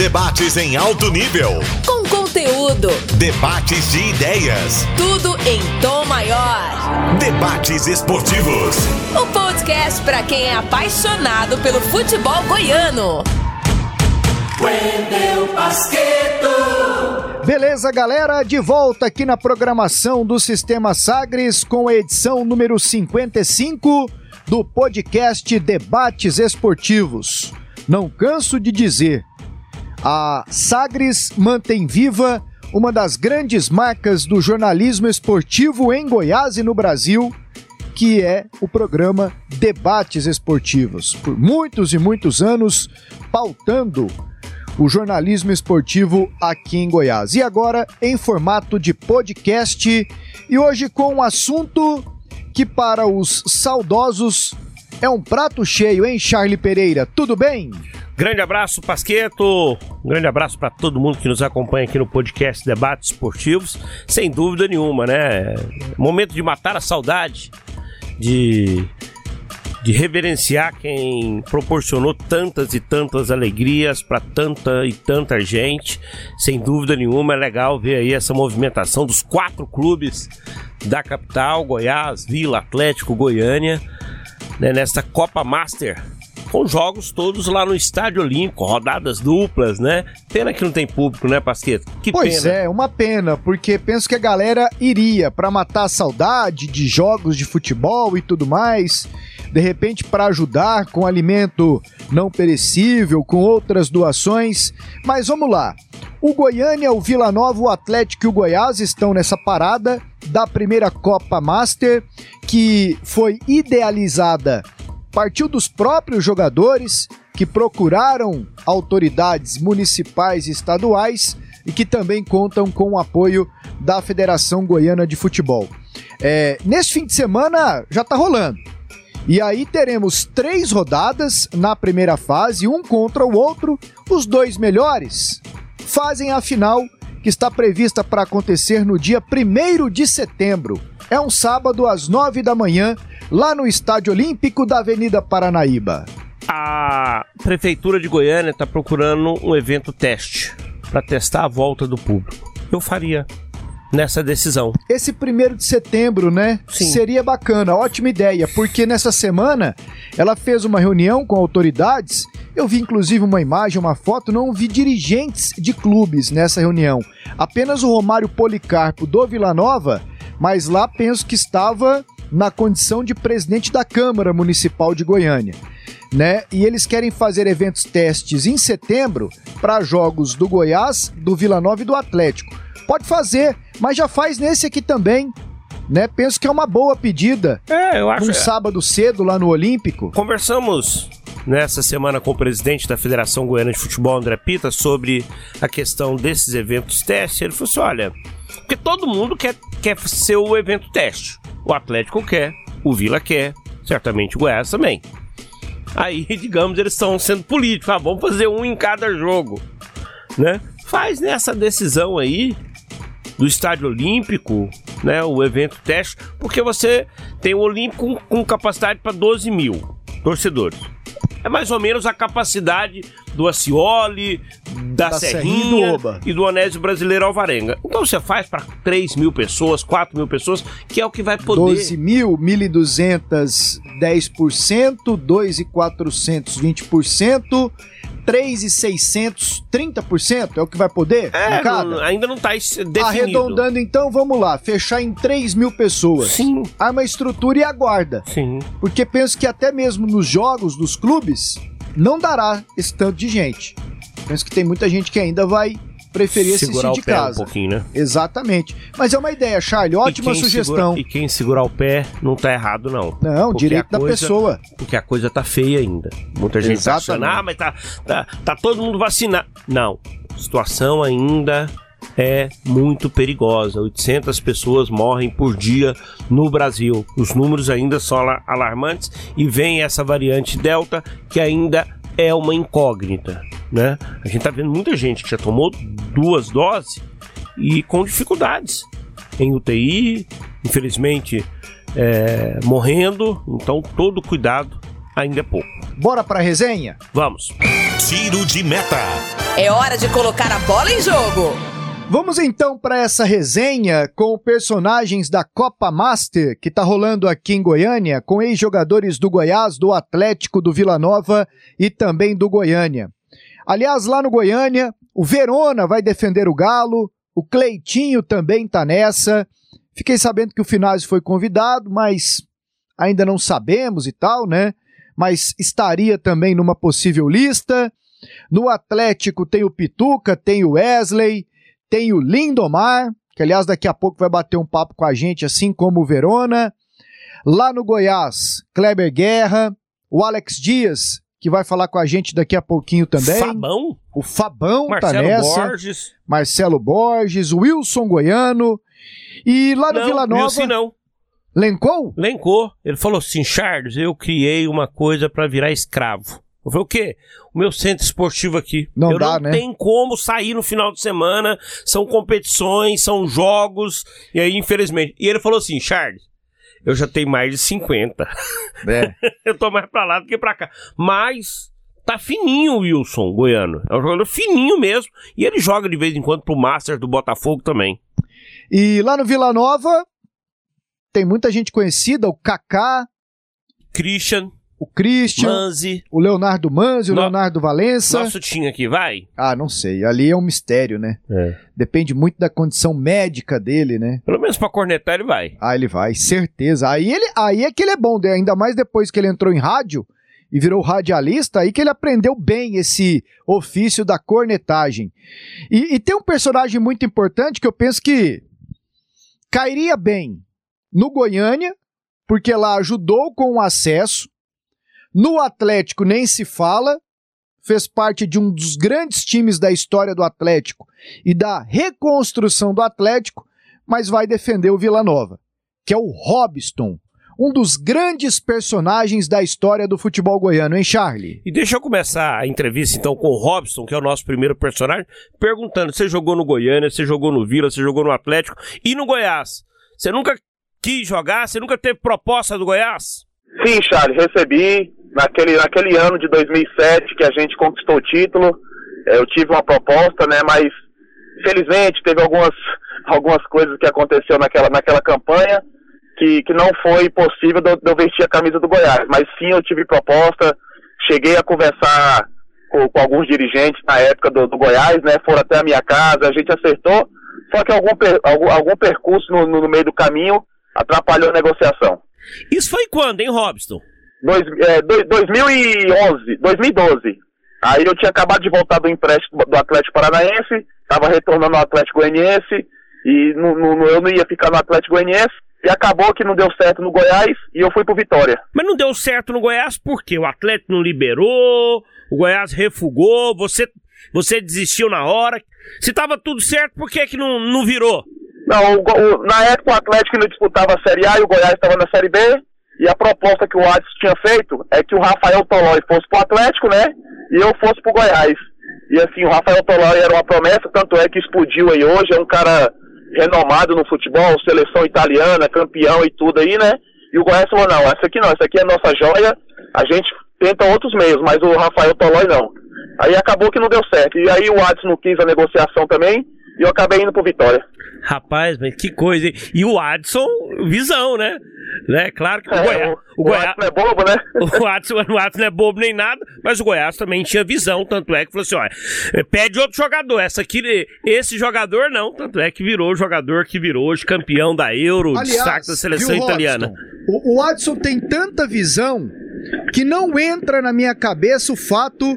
Debates em alto nível. Com conteúdo. Debates de ideias. Tudo em tom maior. Debates esportivos. O podcast para quem é apaixonado pelo futebol goiano. Wendel Basqueto. Beleza, galera? De volta aqui na programação do Sistema Sagres com a edição número 55 do podcast Debates Esportivos. Não canso de dizer, a Sagres mantém viva uma das grandes marcas do jornalismo esportivo em Goiás e no Brasil, que é o programa Debates Esportivos. Por muitos e muitos anos, pautando o jornalismo esportivo aqui em Goiás. E agora em formato de podcast e hoje com um assunto que para os saudosos é um prato cheio, hein, Charlie Pereira? Tudo bem? Grande abraço, Pasqueto. Um grande abraço para todo mundo que nos acompanha aqui no podcast Debates Esportivos. Sem dúvida nenhuma, né? Momento de matar a saudade, de, de reverenciar quem proporcionou tantas e tantas alegrias para tanta e tanta gente. Sem dúvida nenhuma, é legal ver aí essa movimentação dos quatro clubes da capital: Goiás, Vila, Atlético, Goiânia, né, nessa Copa Master com jogos todos lá no Estádio Olímpico, rodadas duplas, né? Pena que não tem público, né, Pasqueto? Que pois pena. é, uma pena, porque penso que a galera iria para matar a saudade de jogos de futebol e tudo mais, de repente para ajudar com alimento não perecível, com outras doações. Mas vamos lá. O Goiânia, o Vila Nova, o Atlético e o Goiás estão nessa parada da primeira Copa Master, que foi idealizada partiu dos próprios jogadores que procuraram autoridades municipais e estaduais e que também contam com o apoio da Federação Goiana de Futebol. É, nesse fim de semana já está rolando. E aí teremos três rodadas na primeira fase, um contra o outro. Os dois melhores fazem a final que está prevista para acontecer no dia 1 de setembro. É um sábado às 9 da manhã lá no Estádio Olímpico da Avenida Paranaíba. A Prefeitura de Goiânia está procurando um evento teste para testar a volta do público. Eu faria nessa decisão. Esse primeiro de setembro, né? Sim. Seria bacana, ótima ideia, porque nessa semana ela fez uma reunião com autoridades. Eu vi inclusive uma imagem, uma foto, não vi dirigentes de clubes nessa reunião. Apenas o Romário Policarpo do Vila Nova, mas lá penso que estava na condição de presidente da Câmara Municipal de Goiânia. Né? E eles querem fazer eventos testes em setembro para jogos do Goiás, do Vila Nova e do Atlético. Pode fazer, mas já faz nesse aqui também. Né? Penso que é uma boa pedida. É, eu acho. Um sábado cedo lá no Olímpico. Conversamos nessa semana com o presidente da Federação Goiana de Futebol, André Pita, sobre a questão desses eventos teste. Ele falou assim: olha, porque todo mundo quer, quer ser o evento teste. O Atlético quer, o Vila quer, certamente o Goiás também. Aí, digamos, eles estão sendo políticos. Ah, vamos fazer um em cada jogo, né? Faz nessa decisão aí do Estádio Olímpico, né? O evento teste, porque você tem o Olímpico com, com capacidade para 12 mil torcedores. É mais ou menos a capacidade do Acioli, da, Da Serrinha Serrinha, e do Oba. e do Onésio Brasileiro Alvarenga. Então você faz para 3 mil pessoas, 4 mil pessoas, que é o que vai poder. 12 mil, 1.200, 10%, 2.400, 20%, 3.600, 30%, é o que vai poder? É, não- ainda não está definido. Arredondando então, vamos lá, fechar em 3 mil pessoas. Sim. Arma a estrutura e aguarda. Sim. Porque penso que até mesmo nos jogos dos clubes não dará esse tanto de gente. Penso que tem muita gente que ainda vai preferir Segurar assistir de o pé casa. um pouquinho, né? Exatamente. Mas é uma ideia, Charlie, ótima sugestão. segura- e quem segurar o pé não tá errado, não. Não, Porque direito a da coisa- pessoa. Porque a coisa tá feia ainda. Muita gente tá Exatamente. achando, ah, mas tá, tá, tá todo mundo vacinado. Não. Situação ainda é muito perigosa. 800 pessoas morrem por dia no Brasil. Os números ainda são ala- alarmantes e vem essa variante Delta que ainda é uma incógnita, né? A gente tá vendo muita gente que já tomou duas doses e com dificuldades em UTI, infelizmente é, morrendo. Então todo cuidado ainda é pouco. Bora pra resenha? Vamos. tiro de meta. É hora de colocar a bola em jogo. Vamos então para essa resenha com personagens da Copa Master que está rolando aqui em Goiânia, com ex-jogadores do Goiás, do Atlético, do Vila Nova e também do Goiânia. Aliás, lá no Goiânia, o Verona vai defender o Galo, o Cleitinho também está nessa. Fiquei sabendo que o Finazzi foi convidado, mas ainda não sabemos e tal, né? Mas estaria também numa possível lista. No Atlético tem o Pituca, tem o Wesley, tem o Lindomar, que aliás daqui a pouco vai bater um papo com a gente, assim como o Verona. Lá no Goiás, Kleber Guerra, o Alex Dias, que vai falar com a gente daqui a pouquinho também. Fabão? O Fabão Marcelo tá nessa. Borges. Marcelo Borges, Wilson Goiano. E lá no não, Vila Nova. Wilson não. Lencou? Lencou. Ele falou assim, Charles, eu criei uma coisa pra virar escravo. Eu falei, o quê? O meu centro esportivo aqui. Não eu dá, não né? tem como sair no final de semana. São competições, são jogos. E aí, infelizmente. E ele falou assim, Charles, eu já tenho mais de 50. É. eu tô mais pra lá do que pra cá. Mas tá fininho o Wilson Goiano. É um jogador fininho mesmo. E ele joga de vez em quando pro Master do Botafogo também. E lá no Vila Nova tem muita gente conhecida, o Kaká, Christian, o Christian, Manzi. o Leonardo Manzi, o No- Leonardo Valença. Nosso time aqui, vai? Ah, não sei. Ali é um mistério, né? Depende muito da condição médica dele, né? Pelo menos pra cornetar ele vai. Ah, ele vai, certeza. Aí, ele, aí é que ele é bom, né? ainda mais depois que ele entrou em rádio e virou radialista, aí que ele aprendeu bem esse ofício da cornetagem. E, e tem um personagem muito importante que eu penso que cairia bem no Goiânia, porque lá ajudou com o acesso. No Atlético nem se fala, fez parte de um dos grandes times da história do Atlético e da reconstrução do Atlético, mas vai defender o Vila Nova, que é o Robson, um dos grandes personagens da história do futebol goiano, hein, Charlie? E deixa eu começar a entrevista então com o Robson, que é o nosso primeiro personagem, perguntando: você jogou no Goiânia, você jogou no Vila, você jogou no Atlético e no Goiás? Você nunca quis jogar? Você nunca teve proposta do Goiás? Sim, Charles, recebi naquele, naquele ano de 2007 que a gente conquistou o título. eh, Eu tive uma proposta, né? Mas felizmente teve algumas, algumas coisas que aconteceu naquela, naquela campanha que, que não foi possível de eu vestir a camisa do Goiás. Mas sim, eu tive proposta. Cheguei a conversar com, com alguns dirigentes na época do, do Goiás, né? Foram até a minha casa, a gente acertou. Só que algum, per- algum, algum percurso no, no meio do caminho atrapalhou a negociação. Isso foi quando, hein, Robson? Dois, é, dois- 2011, 2012. Aí eu tinha acabado de voltar do empréstimo do Atlético Paranaense, estava retornando ao Atlético Goianiense, e não- não- eu não ia ficar no Atlético Goianiense, e acabou que não deu certo no Goiás, e eu fui pro Vitória. Mas não deu certo no Goiás porque o Atlético não liberou, o Goiás refugou, você, você desistiu na hora. Se tava tudo certo, por que que não, não virou? Não, o o- na época o Atlético ainda disputava a Série A e o Goiás estava na Série B, e a proposta que o Adson tinha feito é que o Rafael Tolói fosse pro Atlético, né, e eu fosse pro Goiás. E assim, o Rafael Tolói era uma promessa, tanto é que explodiu aí hoje, é um cara renomado no futebol, seleção italiana, campeão e tudo aí, né, e o Goiás falou, não, essa aqui não, essa aqui é nossa joia, a gente tenta outros meios, mas o Rafael Tolói não. Aí acabou que não deu certo, e aí o Adson não quis a negociação também, e eu acabei indo pro Vitória. Rapaz, mas que coisa, hein? E o Adson, visão, né? né? Claro que o É, Goiás. o, O Goiás. Adson é bobo, né? O Adson, o Adson não é bobo nem nada, mas o Goiás também tinha visão, tanto é que falou assim, olha, pede outro jogador, essa aqui, esse jogador não, tanto é que virou o jogador que virou hoje campeão da Euro, destaque da seleção viu, italiana. Robson? O, o Adson tem tanta visão que não entra na minha cabeça o fato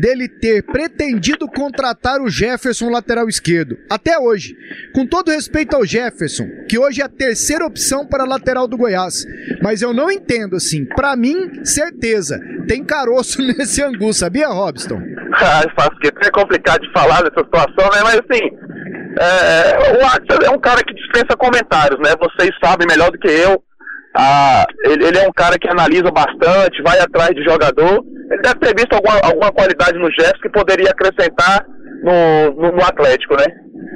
dele ter pretendido contratar o Jefferson lateral esquerdo. Até hoje. Com todo respeito ao Jefferson, que hoje é a terceira opção para lateral do Goiás. Mas eu não entendo, assim. Pra mim, certeza. Tem caroço nesse angu, sabia, Robson? Ah, faço é complicado de falar dessa situação, né? Mas assim, é, o Adson é um cara que dispensa comentários, né? Vocês sabem melhor do que eu. Ah, ele, ele é um cara que analisa bastante, vai atrás de jogador. Ele deve ter visto alguma, alguma qualidade no Jefferson que poderia acrescentar no, no, no Atlético, né?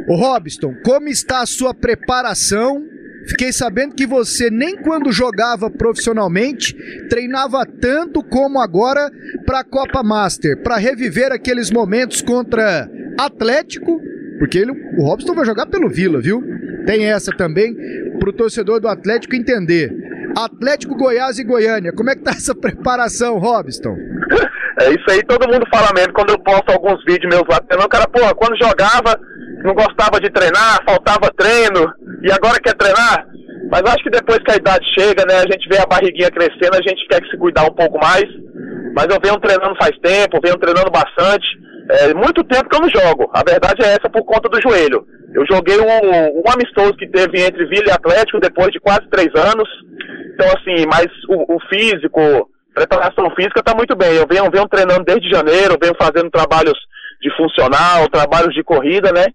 Ô Robson, como está a sua preparação Fiquei sabendo que você nem quando jogava profissionalmente treinava tanto como agora para a Copa Master, para reviver aqueles momentos contra Atlético, porque ele, o Robson vai jogar pelo Vila, viu? Tem essa também para o torcedor do Atlético entender. Atlético, Goiás e Goiânia. Como é que tá essa preparação, Robson? É isso aí, todo mundo fala mesmo. Quando eu posto alguns vídeos meus lá, o cara, pô, quando jogava, não gostava de treinar, faltava treino, e agora quer treinar? Mas acho que depois que a idade chega, né, a gente vê a barriguinha crescendo, a gente quer que se cuidar um pouco mais. Mas eu venho treinando faz tempo, venho treinando bastante. É muito tempo que eu não jogo. A verdade é essa por conta do joelho. Eu joguei um, um amistoso que teve entre Vila e Atlético depois de quase três anos. Então, assim, mas o, o físico, preparação física está muito bem. Eu venho, venho treinando desde janeiro, venho fazendo trabalhos de funcional, trabalhos de corrida, né?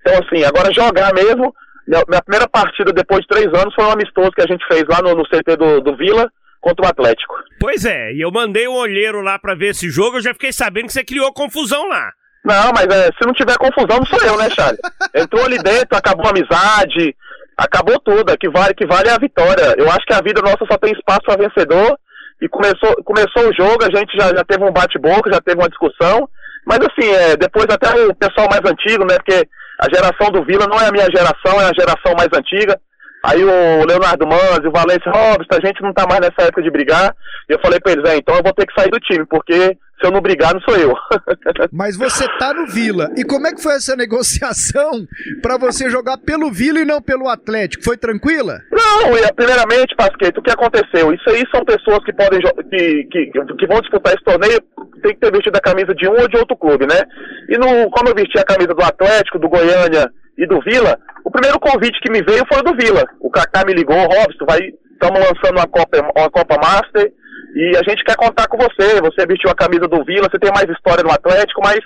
Então, assim, agora jogar mesmo. Minha, minha primeira partida depois de três anos foi um amistoso que a gente fez lá no, no CT do, do Vila contra o Atlético. Pois é, e eu mandei um olheiro lá para ver esse jogo, eu já fiquei sabendo que você criou confusão lá. Não, mas é, se não tiver confusão, não sou eu, né, Charles? Entrou ali dentro, acabou a amizade, acabou tudo. Que vale, que vale é a vitória. Eu acho que a vida nossa só tem espaço para vencedor. E começou, começou o jogo, a gente já, já teve um bate-boca, já teve uma discussão. Mas assim, é, depois até o pessoal mais antigo, né? Porque a geração do Vila não é a minha geração, é a geração mais antiga. Aí o Leonardo Manzi, o Valência Robson, a gente não tá mais nessa época de brigar. E eu falei pra eles, é, então eu vou ter que sair do time, porque se eu não brigar, não sou eu. Mas você tá no Vila. E como é que foi essa negociação para você jogar pelo Vila e não pelo Atlético? Foi tranquila? Não, primeiramente, Pasqueto, o que aconteceu? Isso aí são pessoas que podem que, que, que vão disputar esse torneio, tem que ter vestido a camisa de um ou de outro clube, né? E no, como eu vesti a camisa do Atlético, do Goiânia e do Vila, o primeiro convite que me veio foi do Vila. O Kaká me ligou, Robson, vai, estamos lançando uma Copa, uma Copa Master e a gente quer contar com você. Você vestiu a camisa do Vila, você tem mais história no Atlético, mas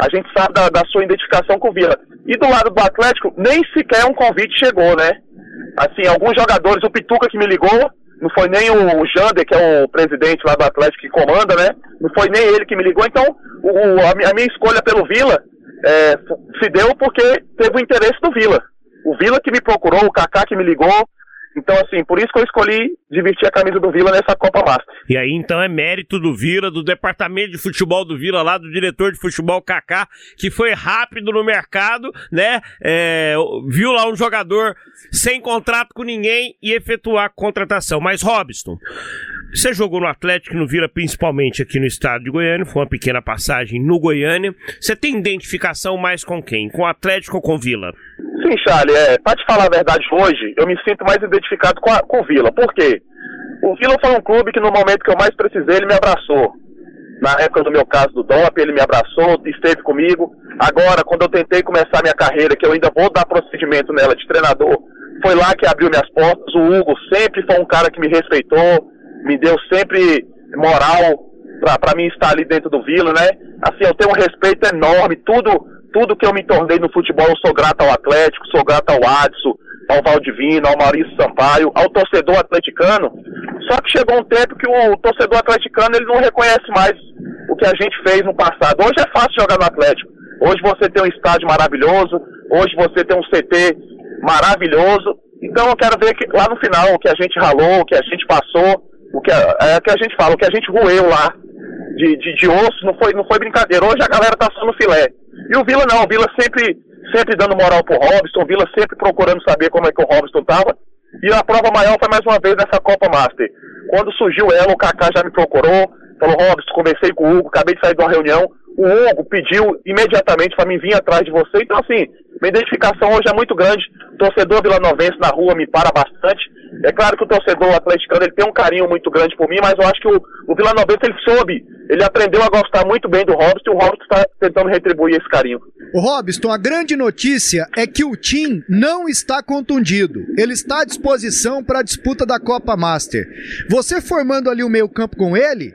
a gente sabe da, da sua identificação com o Vila. E do lado do Atlético, nem sequer um convite chegou, né? Assim, alguns jogadores, o Pituca que me ligou, não foi nem o Jander, que é o presidente lá do Atlético que comanda, né? Não foi nem ele que me ligou. Então, o, a, minha escolha pelo Vila é, se deu porque teve o interesse do Vila. O Vila que me procurou, o Kaká que me ligou. Então, assim, por isso que eu escolhi de vestir a camisa do Vila nessa Copa Master. E aí, então, é mérito do Vila, do departamento de futebol do Vila, lá do diretor de futebol Kaká, que foi rápido no mercado, né? É, viu lá um jogador sem contrato com ninguém e efetuar a contratação. Mas, Robson, você jogou no Atlético e no Vila, principalmente aqui no estado de Goiânia, foi uma pequena passagem no Goiânia. Você tem identificação mais com quem? Com o Atlético ou com o Vila? Sim, Charlie, é, pra te falar a verdade hoje, eu me sinto mais identificado com, a, com o Vila. Por quê? O Vila foi um clube que no momento que eu mais precisei, ele me abraçou. Na época do meu caso do DOP, ele me abraçou, esteve comigo. Agora, quando eu tentei começar minha carreira, que eu ainda vou dar procedimento nela de treinador, foi lá que abriu minhas portas. O Hugo sempre foi um cara que me respeitou, me deu sempre moral para mim estar ali dentro do Vila, né? Assim, eu tenho um respeito enorme, tudo tudo que eu me tornei no futebol, eu sou grato ao Atlético, sou grato ao Adson, ao Valdivino, ao Maurício Sampaio, ao torcedor atleticano. Só que chegou um tempo que o torcedor atleticano ele não reconhece mais o que a gente fez no passado. Hoje é fácil jogar no Atlético. Hoje você tem um estádio maravilhoso, hoje você tem um CT maravilhoso. Então eu quero ver que lá no final o que a gente ralou, o que a gente passou, o que a, é que a gente fala, o que a gente roeu lá de, de, de osso, não foi, não foi brincadeira. Hoje a galera tá só no filé. E o Vila não, o Vila sempre, sempre dando moral pro Robson, Vila sempre procurando saber como é que o Robson tava. E a prova maior foi mais uma vez nessa Copa Master. Quando surgiu ela, o Kaká já me procurou, falou, Robson, conversei com o Hugo, acabei de sair de uma reunião. O Hugo pediu imediatamente para mim vir atrás de você. Então, assim, minha identificação hoje é muito grande. Torcedor vilanovense na rua me para bastante. É claro que o torcedor atleticano ele tem um carinho muito grande por mim, mas eu acho que o, o vilanovense ele soube, ele aprendeu a gostar muito bem do Robson e o Robson está tentando retribuir esse carinho. O Robson, a grande notícia é que o Tim não está contundido. Ele está à disposição para a disputa da Copa Master. Você formando ali o meio campo com ele,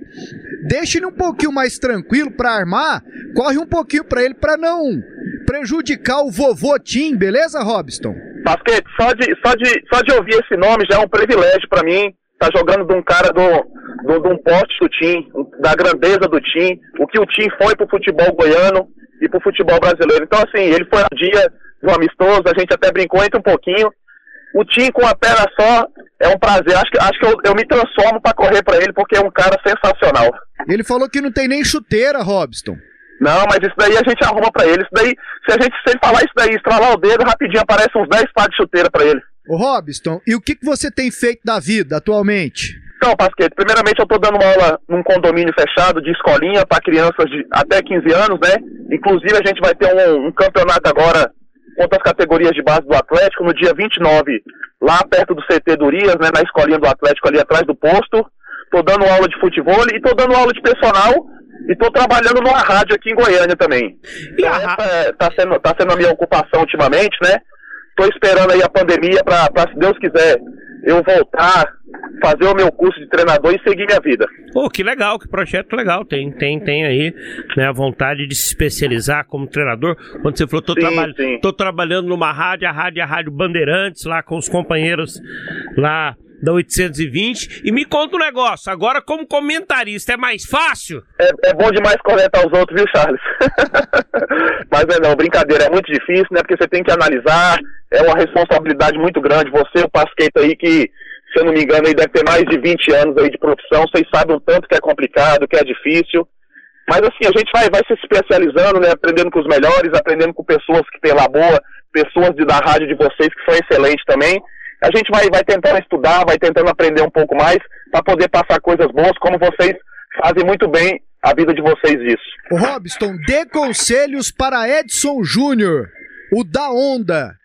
deixe ele um pouquinho mais tranquilo para armar, corre um pouquinho para ele para não prejudicar o vovô Tim, beleza, Robson? Basquete, só de, só, de, só de ouvir esse nome já é um privilégio para mim. Tá jogando de um cara do, do, de um poste do Tim, da grandeza do Tim, o que o Tim foi pro futebol goiano e pro futebol brasileiro. Então, assim, ele foi um dia do amistoso, a gente até brincou entre um pouquinho. o Tim com a perna só é um prazer. Acho que, acho que eu, eu me transformo para correr para ele, porque é um cara sensacional. Ele falou que não tem nem chuteira, Robson. Não, mas isso daí a gente arruma para ele. Isso daí, se a gente se ele falar isso daí, estralar o dedo, rapidinho aparece uns 10 pares de chuteira para ele. Ô Robson, e o que, que você tem feito da vida atualmente? Então, Pasquete, primeiramente eu estou dando uma aula num condomínio fechado de escolinha para crianças de até 15 anos, né? Inclusive a gente vai ter um, um campeonato agora contra as categorias de base do Atlético no dia 29, lá perto do CT Durias, né, na escolinha do Atlético ali atrás do posto. Tô dando aula de futebol e tô dando aula de personal e tô trabalhando numa rádio aqui em Goiânia também. E a... Essa é, tá, sendo, tá sendo a minha ocupação ultimamente, né? Tô esperando aí a pandemia para, se Deus quiser, eu voltar, fazer o meu curso de treinador e seguir minha vida. Oh, que legal, que projeto legal. Tem, tem, tem aí né, a vontade de se especializar como treinador. Quando você falou, tô, sim, traba sim. tô trabalhando numa rádio, a rádio é a Rádio Bandeirantes, lá com os companheiros lá da 820. E me conta um negócio, agora como comentarista é mais fácil? É, é bom demais comentar os outros, viu, Charles? Mas é não, brincadeira, é muito difícil, né? Porque você tem que analisar, é uma responsabilidade muito grande. Você, o Pasqueito aí, que, se eu não me engano, aí deve ter mais de 20 anos aí de profissão, vocês sabem o tanto que é complicado, que é difícil. Mas assim, a gente vai, vai se especializando, né? Aprendendo com os melhores, aprendendo com pessoas que têm lá boa, pessoas de, da rádio de vocês que são excelentes também a gente vai, vai tentando estudar, vai tentando aprender um pouco mais para poder passar coisas boas, como vocês fazem muito bem a vida de vocês isso. O Robson, dê conselhos para Edson Júnior, o da onda,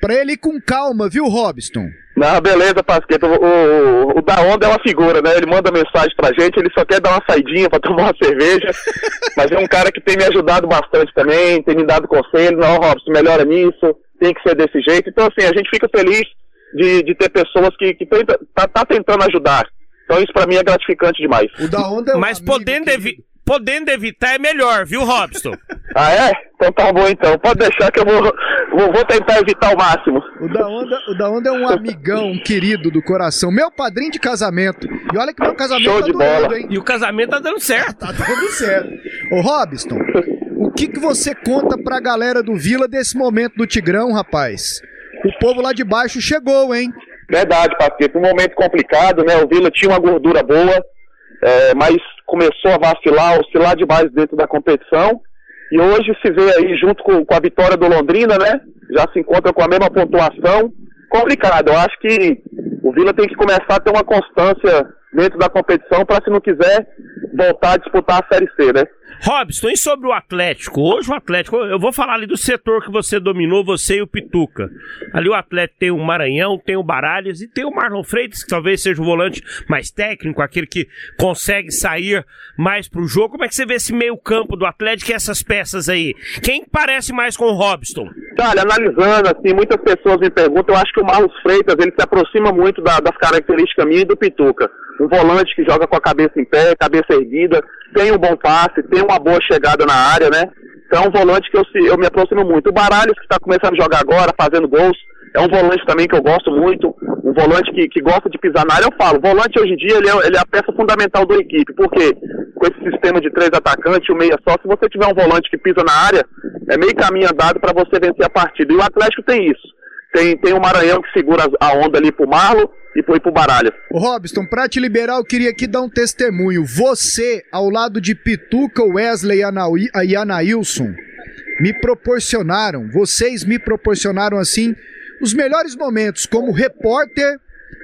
para ele ir com calma, viu, Robson? Não, beleza, Pasqueta. O, o, o, da onda é uma figura, né? Ele manda mensagem pra gente, ele só quer dar uma saidinha pra tomar uma cerveja. mas é um cara que tem me ajudado bastante também, tem me dado conselho. Não, Robson, melhora nisso, tem que ser desse jeito. Então, assim, a gente fica feliz de, de ter pessoas que, que tenta, tá, tá tentando ajudar. Então isso para mim é gratificante demais. O da onda é Mas podendo, evi podendo evitar é melhor, viu, Robson? ah, é? Então tá bom então. Pode deixar que eu vou, vou, vou, tentar evitar o máximo. O da, onda, o da Onda é um amigão, um querido do coração. Meu padrinho de casamento. E olha que meu casamento Show tá de bola. hein? E o casamento tá dando certo. tá dando certo. Ô, Robson, o que, que você conta pra galera do Vila desse momento do Tigrão, rapaz? O povo lá de baixo chegou, hein? Verdade, Paquete. Um momento complicado, né? O Vila tinha uma gordura boa, é, mas começou a vacilar, oscilar demais dentro da competição. E hoje se vê aí, junto com, com a vitória do Londrina, né? Já se encontra com a mesma pontuação. Complicado. Eu acho que o Vila tem que começar a ter uma constância dentro da competição para, se não quiser, voltar a disputar a Série C, né? Robson, sobre o Atlético? Hoje o Atlético, eu vou falar ali do setor que você dominou, você e o Pituca. Ali o Atlético tem o Maranhão, tem o Baralhas e tem o Marlon Freitas, que talvez seja o volante mais técnico, aquele que consegue sair mais pro jogo. Como é que você vê esse meio campo do Atlético e essas peças aí? Quem parece mais com o Robson? Olha, analisando, assim, muitas pessoas me perguntam, eu acho que o Marlon Freitas, ele se aproxima muito da, das características minhas e do Pituca. Um volante que joga com a cabeça em pé, cabeça erguida, tem um bom passe, tem uma boa chegada na área, né? Então é um volante que eu, eu me aproximo muito. O Baralhos, que está começando a jogar agora, fazendo gols, é um volante também que eu gosto muito, um volante que, que gosta de pisar na área. Eu falo, volante hoje em dia ele é, ele é a peça fundamental da equipe, porque com esse sistema de três atacantes, o meia só, se você tiver um volante que pisa na área, é meio caminho andado para você vencer a partida. E o Atlético tem isso. Tem, tem o Maranhão que segura a onda ali pro Marlo, e foi pro baralho. Ô Robson, pra te liberar, eu queria aqui dar um testemunho. Você, ao lado de Pituca, Wesley e Anailson, me proporcionaram, vocês me proporcionaram assim, os melhores momentos como repórter,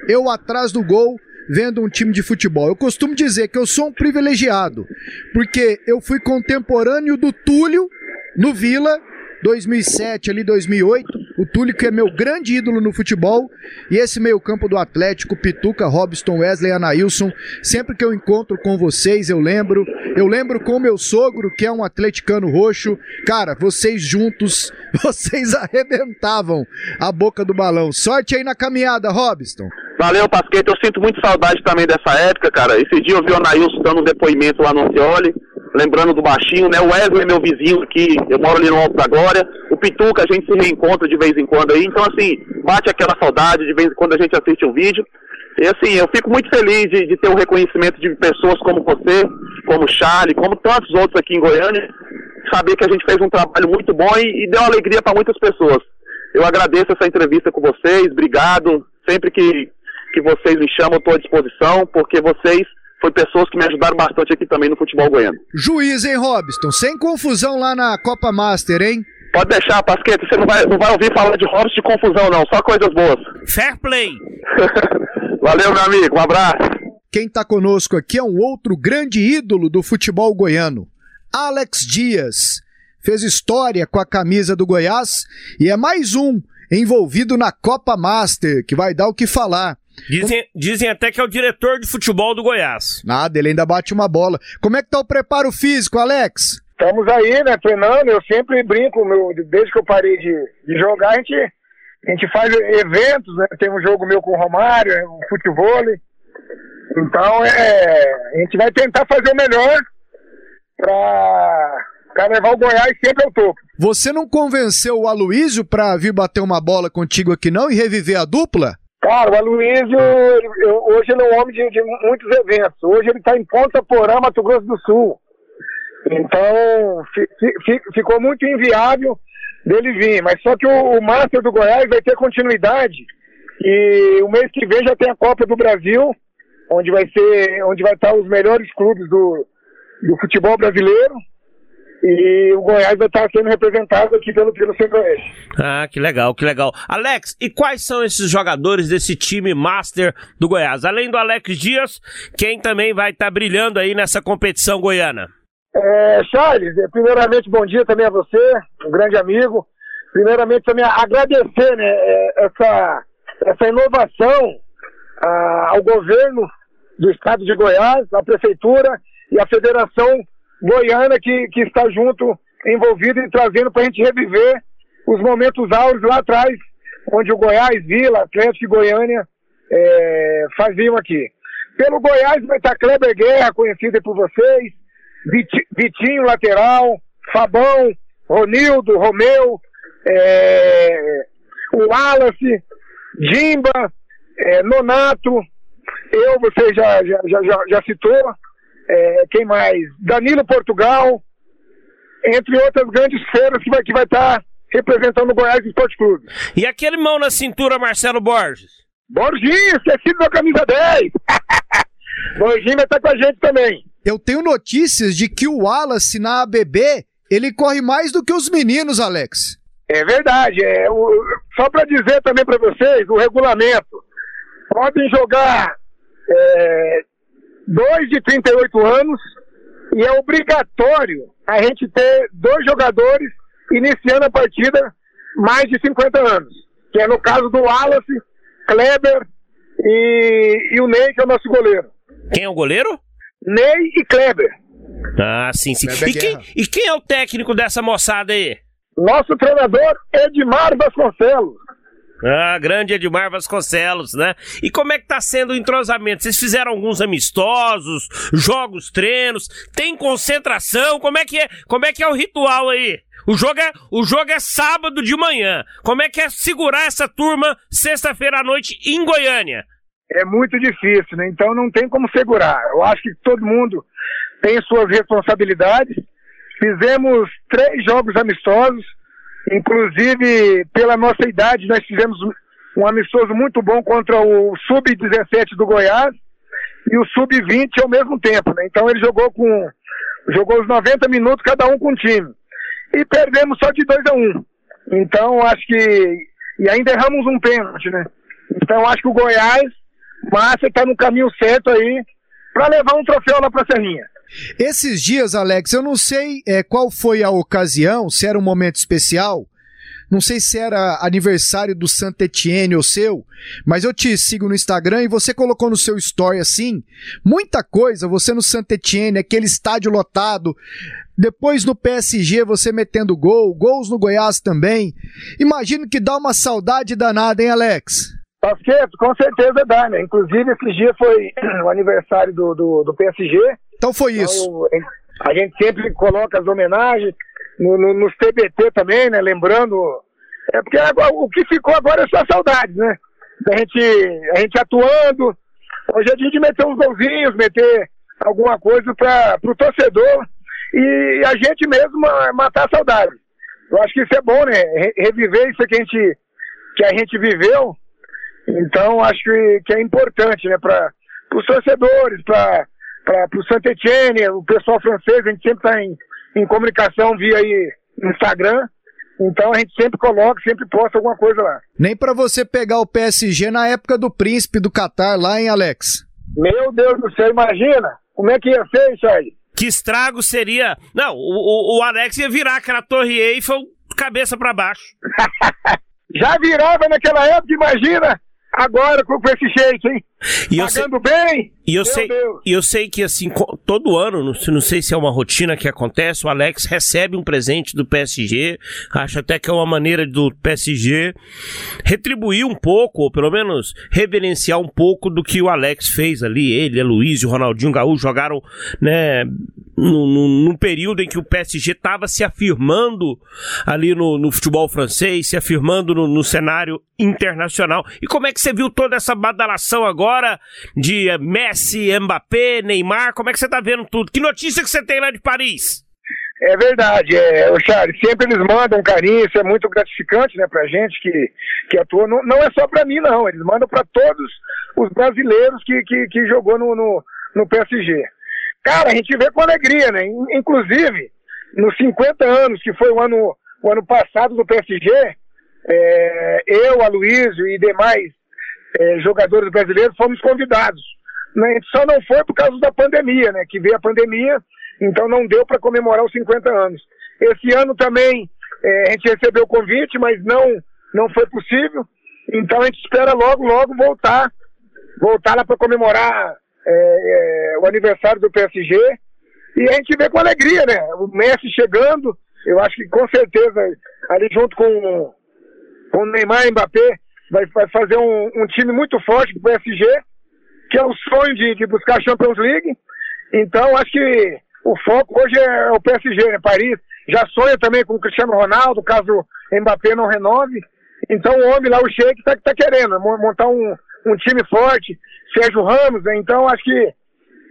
eu atrás do gol, vendo um time de futebol. Eu costumo dizer que eu sou um privilegiado, porque eu fui contemporâneo do Túlio no Vila 2007 ali 2008, o Túlio que é meu grande ídolo no futebol e esse meio-campo do Atlético, Pituca, Robson, Wesley, Anailson, sempre que eu encontro com vocês, eu lembro, eu lembro com meu sogro, que é um atleticano roxo. Cara, vocês juntos, vocês arrebentavam a boca do balão. Sorte aí na caminhada, Robson. Valeu, Pasquete. Eu sinto muito saudade também dessa época, cara. Esse dia eu vi o Anailson dando um depoimento lá no Cioli lembrando do baixinho, né? O Wesley, meu vizinho aqui, eu moro ali no Alto da Glória. O Pituca, a gente se reencontra de vez em quando aí. Então, assim, bate aquela saudade de vez em quando a gente assiste um vídeo. E assim, eu fico muito feliz de, de ter o um reconhecimento de pessoas como você, como o Charlie, como tantos outros aqui em Goiânia. Saber que a gente fez um trabalho muito bom e, e deu alegria para muitas pessoas. Eu agradeço essa entrevista com vocês, obrigado. Sempre que, que vocês me chamam, estou à disposição, porque vocês foram pessoas que me ajudaram bastante aqui também no futebol goiano. Juiz, hein, Robson? Sem confusão lá na Copa Master, hein? Pode deixar, Pasqueta, você não vai, não vai ouvir falar de Robson de confusão, não, só coisas boas. Fair play! Valeu, meu amigo, um abraço. Quem está conosco aqui é um outro grande ídolo do futebol goiano, Alex Dias. Fez história com a camisa do Goiás e é mais um envolvido na Copa Master, que vai dar o que falar. Dizem, dizem até que é o diretor de futebol do Goiás. Nada, ele ainda bate uma bola. Como é que tá o preparo físico, Alex? Estamos aí, né, treinando. Eu sempre brinco, meu, desde que eu parei de, de jogar, a gente, a gente faz eventos, né? Tem um jogo meu com o Romário, um futebol. Então, é, a gente vai tentar fazer o melhor para levar o Goiás sempre ao topo. Você não convenceu o Aloísio para vir bater uma bola contigo aqui não e reviver a dupla? Cara, o Aloysio, hoje ele é um homem de, de muitos eventos. Hoje ele está em Ponta Porã, Mato Grosso do Sul. Então, fi, fi, ficou muito inviável dele vir. Mas só que o, o Master do Goiás vai ter continuidade. E o mês que vem já tem a Copa do Brasil, onde vai ser, onde vai estar os melhores clubes do, do futebol brasileiro e o Goiás vai estar sendo representado aqui pelo, pelo Centro-Oeste. Ah, que legal, que legal. Alex, e quais são esses jogadores desse time Master do Goiás? Além do Alex Dias, quem também vai estar brilhando aí nessa competição goiana? É, Charles, é, primeiramente, bom dia também a você, um grande amigo. Primeiramente, também agradecer né, é, essa, essa inovação ah, ao governo do estado de Goiás, à prefeitura e à federação goiana que, que está junto, envolvido e trazendo para a gente reviver os momentos áureos lá atrás, onde o Goiás, Vila, Atlético e Goiânia é, faziam aqui. Pelo Goiás vai estar Kleber Guerra, conhecido por vocês, Vitinho, lateral, Fabão, Ronildo, Romeu, é, o Wallace, Jimba, é, Nonato, eu, você já, já, já, já citou, é, quem mais? Danilo Portugal, entre outras grandes feiras que vai que vai estar tá representando o Goiás Esporte Clube. E aquele mão na cintura, Marcelo Borges? Borginho, esquecido da camisa 10. Borginho vai estar tá com a gente também. Eu tenho notícias de que o Wallace na ABB, ele corre mais do que os meninos, Alex. É verdade. É, o, só para dizer também para vocês, o regulamento. Podem jogar é, dois de 38 anos e é obrigatório a gente ter dois jogadores iniciando a partida mais de 50 anos, que é no caso do Wallace, Kleber e, e o Ney, que é o nosso goleiro. Quem é o goleiro? Ney e Kleber. Ah, sim, sim. E quem, e quem é o técnico dessa moçada aí? Nosso treinador Edmar Vasconcelos. Ah, grande Edmar Vasconcelos, né? E como é que tá sendo o entrosamento? Vocês fizeram alguns amistosos, jogos, treinos, tem concentração? Como é que é? Como é que é o ritual aí? O jogo é, o jogo é sábado de manhã. Como é que é segurar essa turma sexta-feira à noite em Goiânia? É muito difícil, né? Então não tem como segurar. Eu acho que todo mundo tem suas responsabilidades. Fizemos três jogos amistosos Inclusive, pela nossa idade, nós tivemos um amistoso muito bom contra o Sub-17 do Goiás e o Sub-20 ao mesmo tempo. Né? Então ele jogou com. jogou os 90 minutos, cada um com um time. E perdemos só de 2 a 1 um. Então acho que. E ainda erramos um pênalti, né? Então acho que o Goiás, Márcia, está no caminho certo aí para levar um troféu lá para Serrinha. Esses dias, Alex, eu não sei é, qual foi a ocasião, se era um momento especial, não sei se era aniversário do Saint Etienne ou seu, mas eu te sigo no Instagram e você colocou no seu story assim, muita coisa, você no Saint Etienne, aquele estádio lotado, depois no PSG você metendo gol, gols no Goiás também. Imagino que dá uma saudade danada, hein, Alex? Pasqueto, com certeza dá, né? Inclusive, esse dia foi o aniversário do, do, do PSG. Então foi então, isso. Então, a gente sempre coloca as homenagens no, no, nos TBT também, né? Lembrando. É porque agora, o que ficou agora é só saudade, né? A gente, a gente atuando. Hoje é dia de meter uns golzinhos, meter alguma coisa para o torcedor e a gente mesmo matar a saudade. eu acho que isso é bom, né? Reviver isso que a gente, que a gente viveu. Então, acho que, que é importante, né? Para os torcedores, para o Saint-Etienne, o pessoal francês, a gente sempre está em, em comunicação via aí Instagram. Então a gente sempre coloca, sempre posta alguma coisa lá. Nem para você pegar o PSG na época do príncipe do Catar lá, hein, Alex? Meu Deus do céu, imagina! Como é que ia ser isso aí? Que estrago seria. Não, o, o, o Alex ia virar aquela torre Eiffel cabeça para baixo. Já virava naquela época, imagina! Agora com esse jeito, hein? E eu sei, bem? E eu sei, e eu sei que assim, todo ano, não, não sei se é uma rotina que acontece, o Alex recebe um presente do PSG, acho até que é uma maneira do PSG retribuir um pouco, ou pelo menos reverenciar um pouco do que o Alex fez ali, ele, a Luiz e o Ronaldinho Gaúcho jogaram, né, num, período em que o PSG estava se afirmando ali no, no, futebol francês, se afirmando no, no cenário internacional. E como é que você viu toda essa badalação agora? Agora de Messi, Mbappé, Neymar. Como é que você tá vendo tudo? Que notícia que você tem lá de Paris? É verdade, é, o Charles, sempre eles mandam carinho, isso é muito gratificante, né, pra gente que, que atua, não, não é só pra mim não, eles mandam para todos os brasileiros que, que, que jogou no, no, no PSG. Cara, a gente vê com alegria, né, inclusive, nos 50 anos, que foi o ano, o ano passado do PSG, é, eu, Aloysio e demais é, jogadores brasileiros fomos convidados. Né? Só não foi por causa da pandemia, né? Que veio a pandemia, então não deu para comemorar os 50 anos. Esse ano também é, a gente recebeu o convite, mas não, não foi possível. Então a gente espera logo, logo voltar, voltar lá para comemorar é, é, o aniversário do PSG. E a gente vê com alegria, né? O Messi chegando, eu acho que com certeza ali junto com, com o Neymar e Mbappé, vai, vai fazer um, um, time muito forte do PSG, que é o sonho de, de buscar a Champions League. Então, acho que o foco hoje é o PSG, né? Paris já sonha também com o Cristiano Ronaldo, caso Mbappé não renove. Então, o homem lá, o Sheik, está tá querendo montar um, um time forte. Sérgio Ramos, né? Então, acho que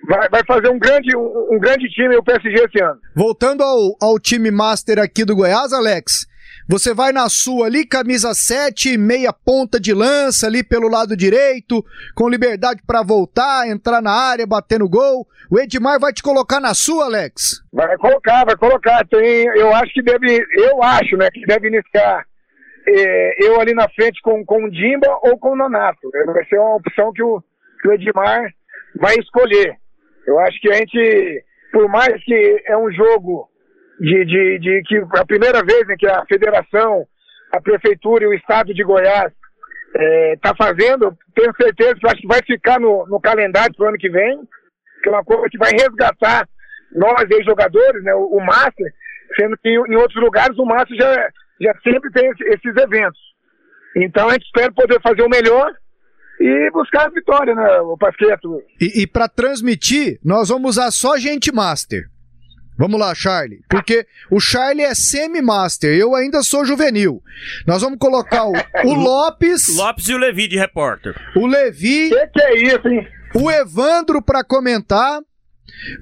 vai, vai fazer um grande, um, um grande time o PSG esse ano. Voltando ao, ao time master aqui do Goiás, Alex, você vai na sua ali, camisa 7, meia ponta de lança ali pelo lado direito, com liberdade para voltar, entrar na área, bater no gol. O Edmar vai te colocar na sua, Alex? Vai colocar, vai colocar. Tem, eu acho que deve, eu acho, né, que deve iniciar é, eu ali na frente com, com o Dimba ou com o Nonato. Vai ser uma opção que o, que o Edmar vai escolher. Eu acho que a gente, por mais que é um jogo de, de, de que a primeira vez né, que a federação, a prefeitura e o estado de Goiás está é, fazendo, tenho certeza que acho que vai ficar no, no calendário para o ano que vem, que é uma coisa que vai resgatar nós, ex-jogadores, né, o, o Master, sendo que em outros lugares o Master já, já sempre tem esses eventos. Então a gente espera poder fazer o melhor e buscar a vitória, né, o Pasqueto. E, e para transmitir, nós vamos usar só gente Master. Vamos lá, Charlie. Porque o Charlie é semi-master, eu ainda sou juvenil. Nós vamos colocar o, o Lopes. Lopes e o Levi de repórter. O Levi. Que que é isso, hein? O Evandro para comentar.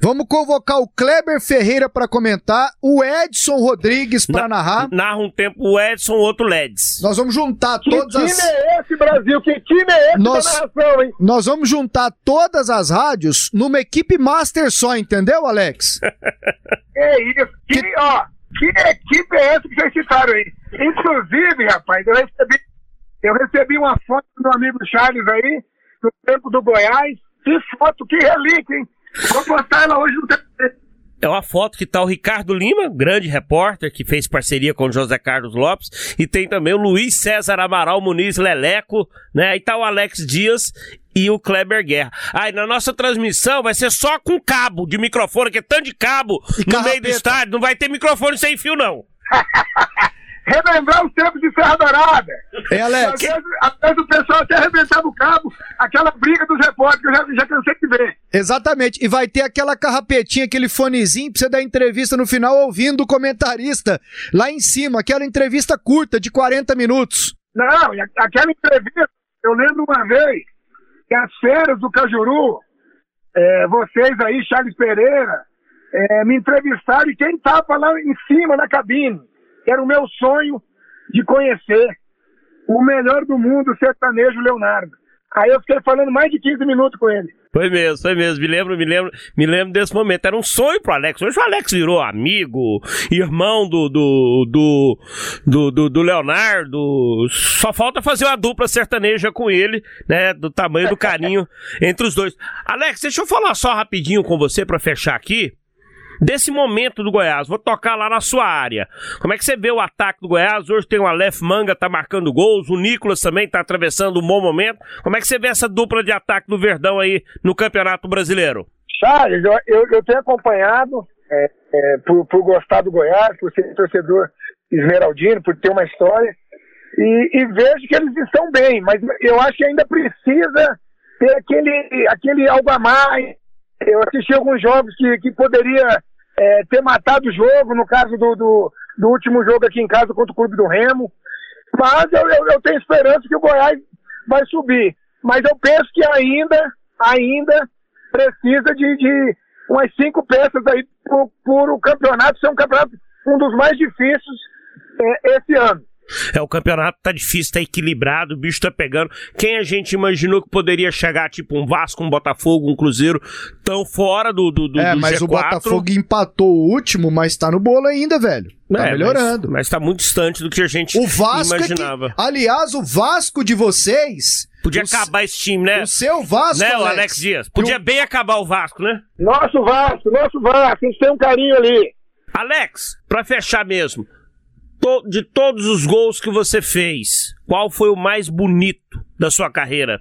Vamos convocar o Kleber Ferreira para comentar, o Edson Rodrigues para Na, narrar. Narra um tempo o Edson, outro Leds. Nós vamos juntar que todas as. Que time é esse, Brasil? Que time é esse nós, narração, hein? Nós vamos juntar todas as rádios numa equipe master só, entendeu, Alex? é isso. Que, que... Ó, que equipe é essa que vocês citaram aí? Inclusive, rapaz, eu recebi, eu recebi uma foto do amigo Charles aí, do tempo do Goiás. Que foto, que relíquia, hein? Vou postar ela hoje no é uma foto que tá o Ricardo Lima, grande repórter, que fez parceria com o José Carlos Lopes, e tem também o Luiz César Amaral Muniz Leleco, né? Aí tá o Alex Dias e o Kleber Guerra. Aí na nossa transmissão vai ser só com cabo de microfone, que é tanto de cabo e no meio do estádio, não vai ter microfone sem fio, não. relembrar os tempos de Serra Dourada. É, Alex. Às vezes, às vezes o pessoal até arrebentava o cabo, aquela briga dos repórteres que eu já, já cansei de ver. Exatamente. E vai ter aquela carrapetinha, aquele fonezinho pra você dar entrevista no final ouvindo o comentarista lá em cima, aquela entrevista curta de 40 minutos. Não, aquela entrevista, eu lembro uma vez que as férias do Cajuru, é, vocês aí, Charles Pereira, é, me entrevistaram e quem tava lá em cima na cabine era o meu sonho de conhecer o melhor do mundo, o sertanejo Leonardo. Aí eu fiquei falando mais de 15 minutos com ele. Foi mesmo, foi mesmo. Me lembro, me lembro, me lembro desse momento. Era um sonho pro Alex. Hoje o Alex virou amigo, irmão do do, do, do, do, do Leonardo. Só falta fazer uma dupla sertaneja com ele, né? Do tamanho do carinho entre os dois. Alex, deixa eu falar só rapidinho com você para fechar aqui desse momento do Goiás. Vou tocar lá na sua área. Como é que você vê o ataque do Goiás? Hoje tem o Aleph Manga, tá marcando gols, o Nicolas também tá atravessando um bom momento. Como é que você vê essa dupla de ataque do Verdão aí no Campeonato Brasileiro? Charles, eu, eu, eu tenho acompanhado é, é, por, por gostar do Goiás, por ser torcedor esmeraldino, por ter uma história, e, e vejo que eles estão bem, mas eu acho que ainda precisa ter aquele, aquele algo a mais, eu assisti alguns jogos que, que poderia é, ter matado o jogo, no caso do, do, do, último jogo aqui em casa contra o Clube do Remo. Mas eu, eu, eu, tenho esperança que o Goiás vai subir. Mas eu penso que ainda, ainda precisa de, de umas cinco peças aí por, por o campeonato ser um campeonato um dos mais difíceis é, esse ano. É, o campeonato tá difícil, tá equilibrado, o bicho tá pegando. Quem a gente imaginou que poderia chegar, tipo um Vasco, um Botafogo, um Cruzeiro, tão fora do, do, do É, mas G4. o Botafogo empatou o último, mas tá no bolo ainda, velho. Tá É, melhorando. Mas, mas tá muito distante do que a gente O Vasco é que- imaginava. aliás, o Vasco de vocês. Podia o, acabar esse time, né? O seu Vasco, né, o Alex, Alex Dias? Podia o- bem acabar o Vasco, né? Nosso Vasco, nosso Vasco, a gente tem um carinho ali. Alex, pra fechar mesmo, to- de todos os gols que você fez, qual foi o mais bonito da sua carreira?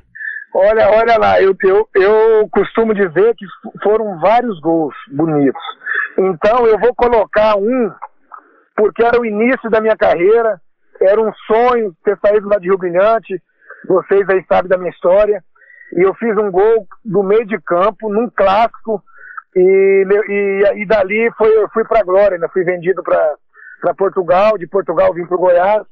Olha, olha lá, eu, eu, eu costumo dizer que foram vários gols bonitos. Então eu vou colocar um, porque era o início da minha carreira, era um sonho ter saído lá de Rio Brilhante, vocês aí sabem da minha história, e eu fiz um gol do meio de campo, num clássico, e, e, e dali foi, eu fui para a Glória, né? fui vendido para Portugal, de Portugal vim para o Goiás,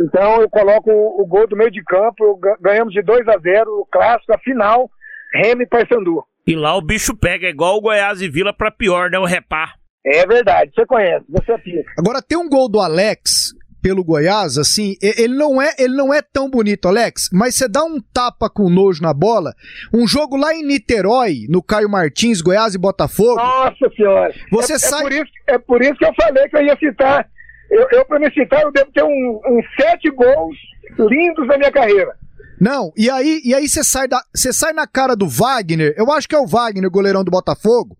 então eu coloco o, o gol do meio de campo, ganhamos de 2 a 0 o clássico, a final, Remy e Paysandu. E lá o bicho pega, é igual o Goiás e Vila pra pior, né? O repar. É verdade, você conhece, você é pica. Agora tem um gol do Alex pelo Goiás, assim, ele não é, ele não é tão bonito, Alex, mas você dá um tapa com nojo na bola, um jogo lá em Niterói, no Caio Martins, Goiás e Botafogo. Nossa senhora. Você é, sai- é, por isso, é por isso que eu falei que eu ia citar. Eu, eu para me citar, eu devo ter um- uns sete gols lindos na minha carreira. Não, e aí, e aí você sai da, você sai na cara do Wagner. Eu acho que é o Wagner, goleirão do Botafogo,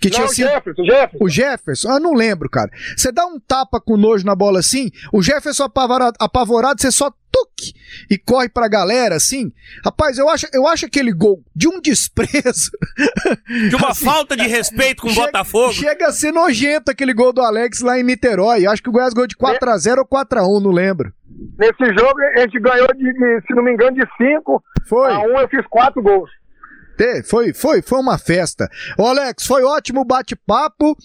que tinha Não, sido Jefferson, Jefferson. o Jefferson. Eu não lembro, cara. Você dá um tapa com nojo na bola assim, o Jefferson apavorado, apavorado você só tuque e corre pra galera assim. Rapaz, eu acho, eu acho aquele gol de um desprezo. De uma Assim, falta de respeito com o Chega- Botafogo. Chega a ser nojento aquele gol do Alex lá em Niterói. Acho que o Goiás ganhou de 4x0 ou 4x1, não lembro. Nesse jogo a gente ganhou de, de, se não me engano, de cinco Foi. a um eu fiz quatro gols. Foi, foi, foi uma festa. Ô Alex, foi ótimo o bate-papo.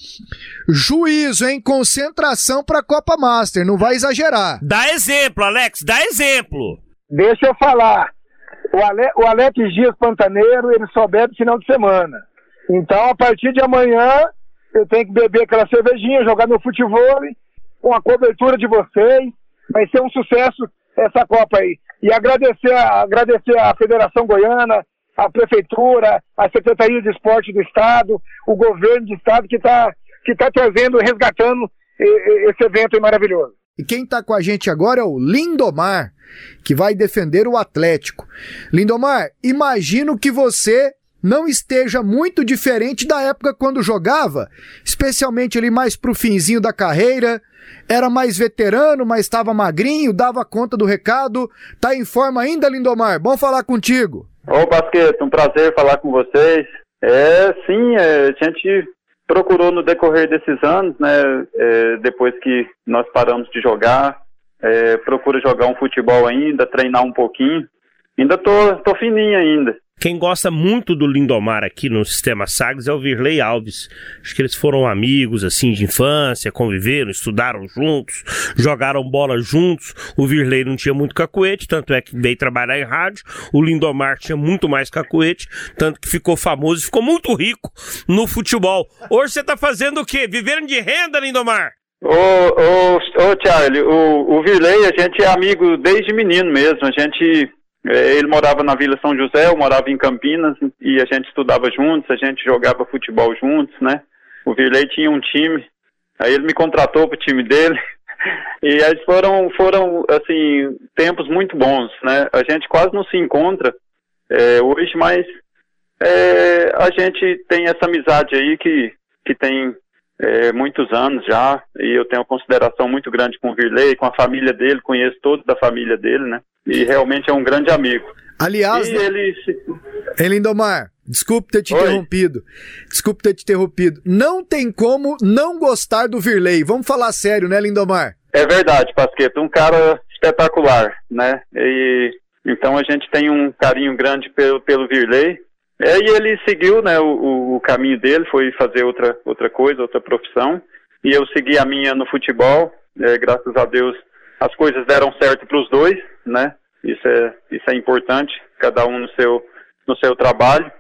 Juízo, hein? Concentração pra Copa Master, não vai exagerar. Dá exemplo, Alex, dá exemplo. Deixa eu falar. O, Ale, o Alex Dias Pantaneiro, ele só bebe final de semana. Então, a partir de amanhã, eu tenho que beber aquela cervejinha, jogar meu futebol com a cobertura de vocês. Vai ser um sucesso essa Copa aí. E agradecer, a- agradecer a Federação Goiana, a Prefeitura, a Secretaria de Esporte do Estado, o governo do Estado que está que tá trazendo, resgatando esse evento maravilhoso. E quem tá com a gente agora é o Lindomar, que vai defender o Atlético. Lindomar, imagino que você não esteja muito diferente da época quando jogava, especialmente ali mais pro finzinho da carreira. Era mais veterano, mas estava magrinho, dava conta do recado. Tá em forma ainda, Lindomar? Bom falar contigo. Ô Basquete, um prazer falar com vocês. É, sim, é, a gente procurou no decorrer desses anos, né, é, depois que nós paramos de jogar, é, procura jogar um futebol ainda, treinar um pouquinho. Ainda tô, tô fininho ainda. Quem gosta muito do Lindomar aqui no Sistema Sagres é o Virley Alves. Acho que eles foram amigos, assim, de infância, conviveram, estudaram juntos, jogaram bola juntos. O Virley não tinha muito cacuete, tanto é que veio trabalhar em rádio. O Lindomar tinha muito mais cacuete, tanto que ficou famoso e ficou muito rico no futebol. Hoje você tá fazendo o quê? Vivendo de renda, Lindomar? Ô, ô, ô Charlie, o, o Virley, a gente é amigo desde menino mesmo. A gente, ele morava na Vila São José, eu morava em Campinas e a gente estudava juntos, a gente jogava futebol juntos, né? O Virley tinha um time, aí ele me contratou pro time dele. E aí foram, foram, assim, tempos muito bons, né? A gente quase não se encontra é, hoje, mas é, a gente tem essa amizade aí que, que tem é, muitos anos já, e eu tenho uma consideração muito grande com o Virley, com a família dele, conheço todos da família dele, né? E realmente é um grande amigo. Aliás, e ele... Hein, Lindomar, desculpe ter te Oi. interrompido. Desculpe ter te interrompido. Não tem como não gostar do Virley. Vamos falar sério, né, Lindomar? É verdade, Pasqueto. Um cara espetacular, né? E então a gente tem um carinho grande pelo, pelo Virley. É, e ele seguiu né, o, o, caminho dele, foi fazer outra, outra coisa, outra profissão. E eu segui a minha no futebol. É, graças a Deus as coisas deram certo para os dois, né? Isso é, isso é importante, cada um no seu, no seu trabalho.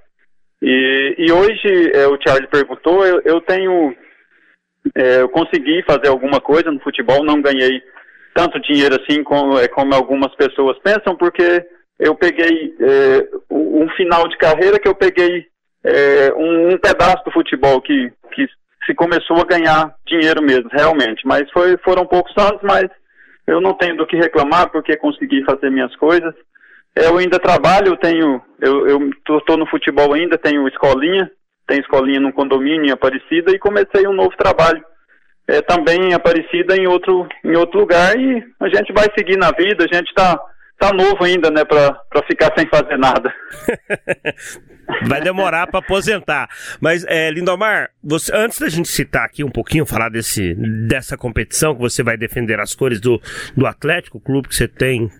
E, e hoje, é, o Charlie perguntou, eu, eu tenho. É, eu consegui fazer alguma coisa no futebol, não ganhei tanto dinheiro assim como, é, como algumas pessoas pensam, porque eu peguei é, um final de carreira que eu peguei é, um, um, pedaço do futebol que, que se começou a ganhar dinheiro mesmo, realmente. Mas foi, foram poucos anos, mas eu não tenho do que reclamar porque consegui fazer minhas coisas. Eu ainda trabalho, tenho, eu estou no futebol ainda, tenho escolinha, tenho escolinha no condomínio em Aparecida e comecei um novo trabalho é, também em Aparecida em outro, em outro lugar e a gente vai seguir na vida, a gente está tá novo ainda, né, para ficar sem fazer nada. Vai demorar para aposentar. Mas, é, Lindomar, você, antes da gente citar aqui um pouquinho, falar desse, dessa competição que você vai defender as cores do, do Atlético, clube que você tem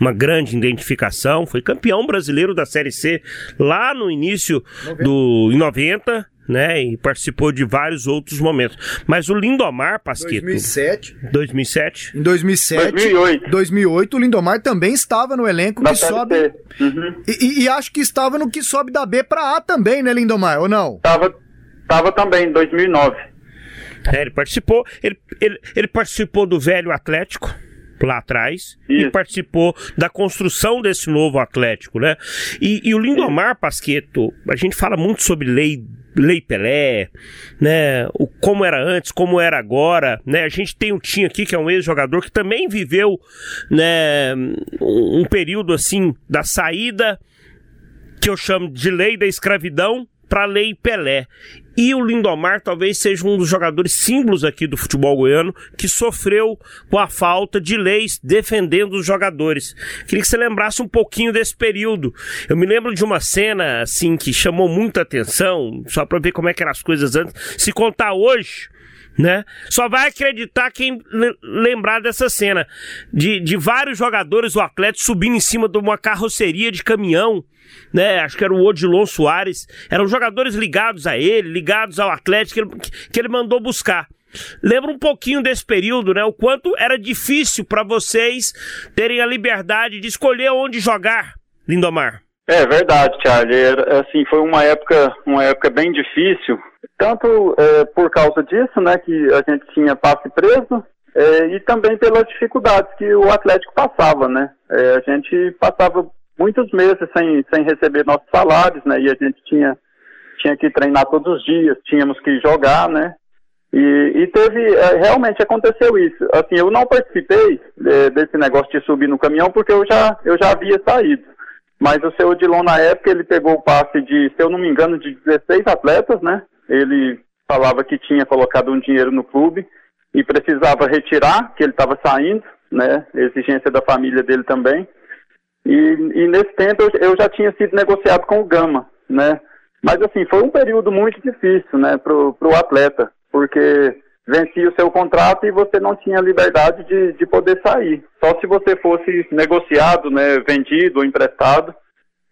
uma grande identificação, foi campeão brasileiro da Série C lá no início 90. do em 90, né? E participou de vários outros momentos. Mas o Lindomar, Pasquito. 2007. 2007. Em 2007. 2008. 2008, o Lindomar também estava no elenco da que sobe. Uhum. E, e, acho que estava no que sobe da B para A também, né, Lindomar? Ou não? Tava, tava também, em 2009. É, ele participou. Ele, ele, ele participou do velho Atlético lá atrás Isso. e participou da construção desse novo Atlético, né? E, e o Lindomar Pasqueto, a gente fala muito sobre lei Lei Pelé, né? O como era antes, como era agora, né? A gente tem o Tim aqui que é um ex-jogador que também viveu, né, um período assim da saída que eu chamo de lei da escravidão para a Lei Pelé. E o Lindomar talvez seja um dos jogadores símbolos aqui do futebol goiano que sofreu com a falta de leis defendendo os jogadores. Queria que você lembrasse um pouquinho desse período. Eu me lembro de uma cena assim que chamou muita atenção, só para ver como é que eram as coisas antes. Se contar hoje, né? Só vai acreditar quem lembrar dessa cena de, de vários jogadores do Atlético subindo em cima de uma carroceria de caminhão, né? Acho que era o Odilon Soares. Eram jogadores ligados a ele, ligados ao Atlético que ele, que ele mandou buscar. Lembra um pouquinho desse período, né? O quanto era difícil para vocês terem a liberdade de escolher onde jogar, Lindomar. É verdade, Charlie. Assim, foi uma época, uma época bem difícil, tanto é, por causa disso, né, que a gente tinha passe preso, é, e também pelas dificuldades que o Atlético passava, né. É, a gente passava muitos meses sem, sem receber nossos salários, né, e a gente tinha, tinha que treinar todos os dias, tínhamos que jogar, né, e, e teve, é, realmente aconteceu isso. Assim, eu não participei é, desse negócio de subir no caminhão porque eu já, eu já havia saído. Mas o seu Odilon, na época, ele pegou o passe de, se eu não me engano, de 16 atletas, né? Ele falava que tinha colocado um dinheiro no clube e precisava retirar, que ele estava saindo, né? Exigência da família dele também. E, e nesse tempo eu, eu, já tinha sido negociado com o Gama, né? Mas assim, foi um período muito difícil, né, pro, pro atleta, porque vencia o seu contrato e você não tinha liberdade de, de poder sair. Só se você fosse negociado, né, vendido ou emprestado.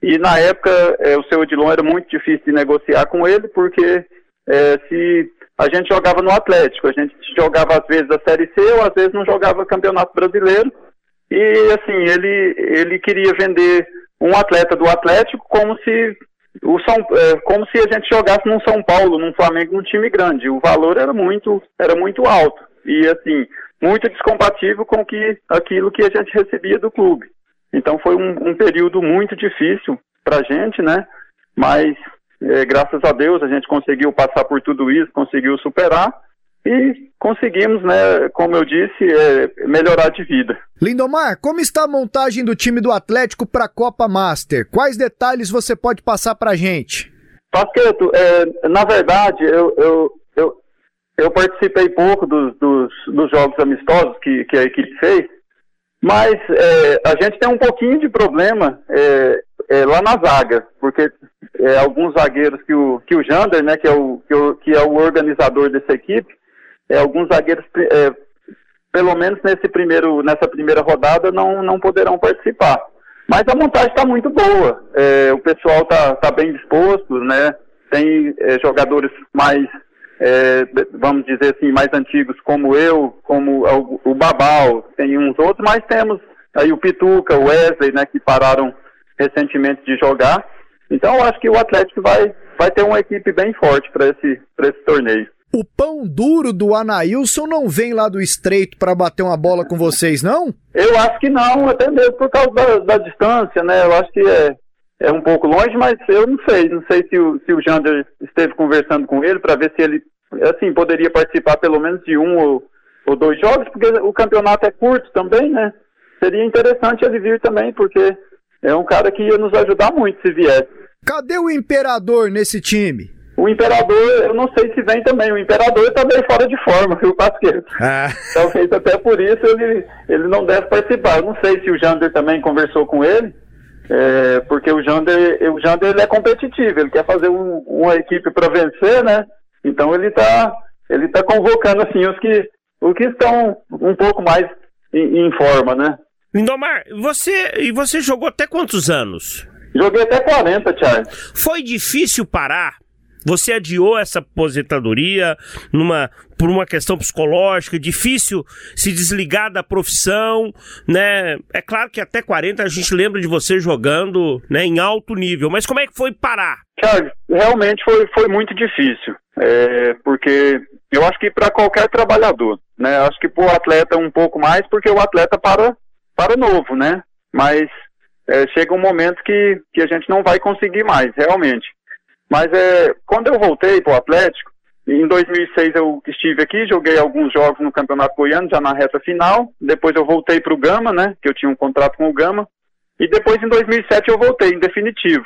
E na época é, o seu Odilon era muito difícil de negociar com ele, porque é, se a gente jogava no Atlético, a gente jogava às vezes a Série C ou às vezes não jogava Campeonato Brasileiro. E assim, ele, ele queria vender um atleta do Atlético como se o São, é, como se a gente jogasse num São Paulo, num Flamengo, num time grande. O valor era muito, era muito alto. e assim, muito descompatível com que, aquilo que a gente recebia do clube. Então foi um, um período muito difícil para a gente, né? Mas é, graças a Deus a gente conseguiu passar por tudo isso, conseguiu superar e conseguimos, né, como eu disse, é, melhorar de vida. Lindomar, como está a montagem do time do Atlético para a Copa Master? Quais detalhes você pode passar para a gente? Pasqueto, é, na verdade, eu, eu, eu, eu participei pouco dos, dos, dos, jogos amistosos que, que a equipe fez, mas é, a gente tem um pouquinho de problema é, é lá na zaga, porque é, alguns zagueiros que o, que o Jander, né, que é o, que, o, que é o organizador dessa equipe, é, alguns zagueiros, é, pelo menos nesse primeiro, nessa primeira rodada, não, não poderão participar. Mas a montagem está muito boa. É, o pessoal está tá bem disposto, né? Tem é, jogadores mais, é, vamos dizer assim, mais antigos como eu, como o, Babal, tem uns outros, mas temos aí o Pituca, o Wesley, né, que pararam recentemente de jogar. Então eu acho que o Atlético vai, vai ter uma equipe bem forte para esse, esse torneio. O pão duro do Anailson não vem lá do estreito para bater uma bola com vocês, não? Eu acho que não, até mesmo por causa da, da distância, né? Eu acho que é, é um pouco longe, mas eu não sei. Não sei se o, se o Jander esteve conversando com ele para ver se ele, assim, poderia participar pelo menos de um ou, ou dois jogos, porque o campeonato é curto também, né? Seria interessante ele vir também, porque é um cara que ia nos ajudar muito se viesse. Cadê o Imperador nesse time? O Imperador, eu não sei se vem também. O Imperador está bem fora de forma, viu, Pasqueiro? Ah. Talvez até por isso ele, ele não deve participar. Eu não sei se o Jander também conversou com ele, é, porque o Jander, o Jander ele é competitivo, ele quer fazer um, uma equipe para vencer, né? Então ele está ele tá convocando assim os que, os que estão um pouco mais em, em forma, né? Lindomar, você, e você jogou até quantos anos? Joguei até 40, Charles. Foi difícil parar você adiou essa aposentadoria numa, por uma questão psicológica, difícil se desligar da profissão, né? É claro que até 40 a gente lembra de você jogando né, em alto nível, mas como é que foi parar? Thiago, realmente foi, foi muito difícil, é, porque eu acho que para qualquer trabalhador, né? Acho que para o atleta um pouco mais, porque o atleta para, para novo, né? Mas é, chega um momento que, que a gente não vai conseguir mais, realmente. Mas é, quando eu voltei para o Atlético, em 2006 eu estive aqui, joguei alguns jogos no Campeonato Goiano, já na reta final. Depois eu voltei para o Gama, né? Que eu tinha um contrato com o Gama. E depois em 2007 eu voltei, em definitivo.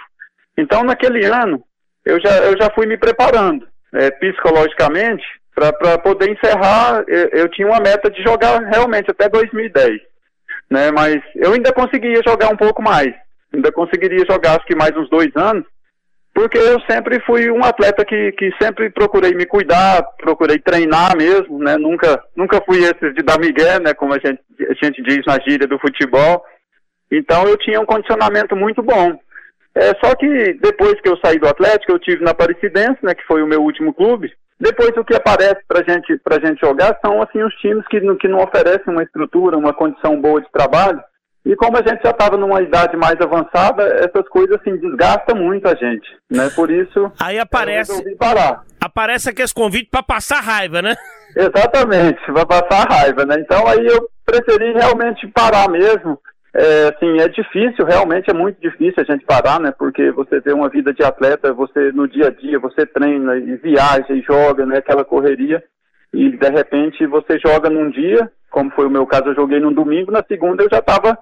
Então naquele ano eu já, eu já fui me preparando é, psicologicamente para poder encerrar. Eu, eu, tinha uma meta de jogar realmente até 2010, né? Mas eu ainda conseguia jogar um pouco mais. Ainda conseguiria jogar acho que mais uns dois anos porque eu sempre fui um atleta que, que sempre procurei me cuidar, procurei treinar mesmo, né? Nunca, nunca fui esse de dar migué, né? Como a gente, a gente diz na gíria do futebol. Então eu tinha um condicionamento muito bom. É, só que depois que eu saí do Atlético, eu tive na Aparecidense, né? Que foi o meu último clube. Depois o que aparece pra gente, pra gente jogar são assim os times que, que não oferecem uma estrutura, uma condição boa de trabalho. E como a gente já estava numa idade mais avançada, essas coisas assim desgastam muito a gente, né? Por isso aí aparece parar. aparece aqueles convites para passar raiva, né? Exatamente, para passar raiva, né? Então aí eu preferi realmente parar mesmo. É, assim, é difícil, realmente é muito difícil a gente parar, né? Porque você vê uma vida de atleta, você no dia a dia, você treina e viaja e joga, né? Aquela correria e de repente você joga num dia, como foi o meu caso, eu joguei num domingo, na segunda eu já estava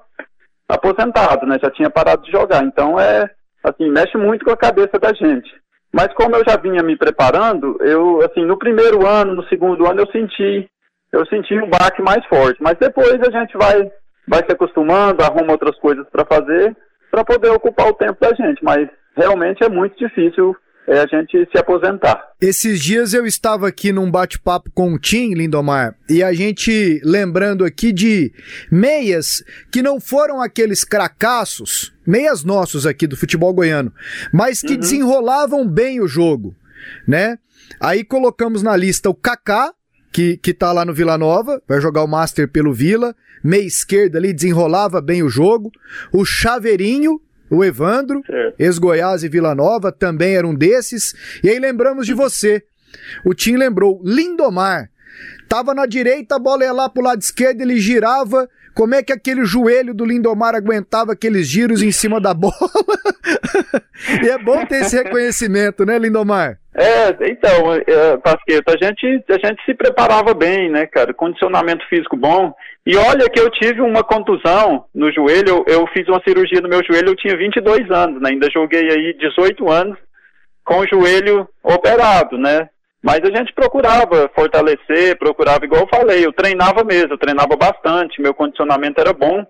aposentado, né? Já tinha parado de jogar. Então é assim, mexe muito com a cabeça da gente. Mas como eu já vinha me preparando, eu assim, no primeiro ano, no segundo ano eu senti eu senti um baque mais forte, mas depois a gente vai vai se acostumando, arruma outras coisas para fazer para poder ocupar o tempo da gente, mas realmente é muito difícil é a gente se aposentar. Esses dias eu estava aqui num bate-papo com o Tim Lindomar e a gente lembrando aqui de meias que não foram aqueles cracassos, meias nossos aqui do futebol goiano, mas que uhum. desenrolavam bem o jogo, né? Aí colocamos na lista o Kaká, que, que tá lá no Vila Nova, vai jogar o Master pelo Vila, meia esquerda ali desenrolava bem o jogo, o Chaveirinho, o Evandro, ex-Goiás e Vila Nova, também era um desses. E aí lembramos de você. O Tim lembrou, Lindomar. Tava na direita, a bola ia lá pro lado esquerdo, ele girava. Como é que aquele joelho do Lindomar aguentava aqueles giros em cima da bola? e é bom ter esse reconhecimento, né, Lindomar? É, então, é, Pasqueta, a gente, a gente se preparava bem, né, cara? Condicionamento físico bom. E olha que eu tive uma contusão no joelho, eu, eu fiz uma cirurgia no meu joelho, eu tinha 22 anos, né? Ainda joguei aí 18 anos com o joelho operado, né? Mas a gente procurava fortalecer, procurava, igual eu falei, eu treinava mesmo, eu treinava bastante, meu condicionamento era bom,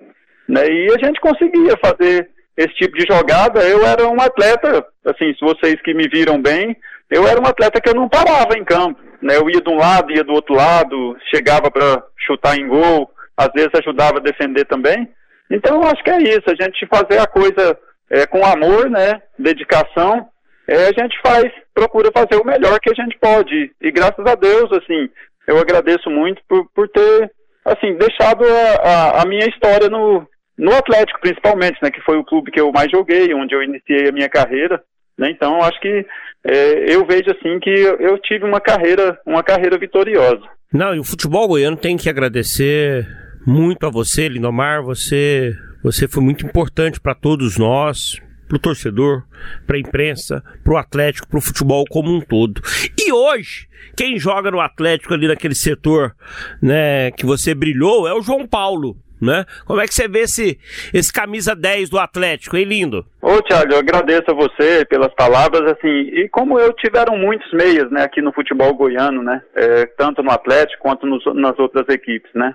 né? E a gente conseguia fazer esse tipo de jogada. Eu era um atleta, assim, se vocês que me viram bem, eu era um atleta que eu não parava em campo, né? Eu ia de um lado, ia do outro lado, chegava para chutar em gol, às vezes ajudava a defender também. Então, acho que é isso, a gente fazer a coisa é, com amor, né, dedicação, é, a gente faz, procura fazer o melhor que a gente pode. E graças a Deus, assim, eu agradeço muito por, por ter, assim, deixado a, a, a minha história no, no Atlético, principalmente, né, que foi o clube que eu mais joguei, onde eu iniciei a minha carreira. Né, então, acho que é, eu vejo assim que eu tive uma carreira, uma carreira vitoriosa. Não, e o futebol goiano tem que agradecer muito a você, Lindomar. Você, você foi muito importante para todos nós, para o torcedor, para a imprensa, para o Atlético, para o futebol como um todo. E hoje, quem joga no Atlético ali naquele setor, né, que você brilhou, é o João Paulo. Né? Como é que você vê esse, esse camisa 10 do Atlético, hein, lindo? Ô, Thiago, eu agradeço a você pelas palavras, assim, e como eu tiveram muitos meias, né, aqui no futebol goiano, né, é, tanto no Atlético quanto nos, nas outras equipes, né.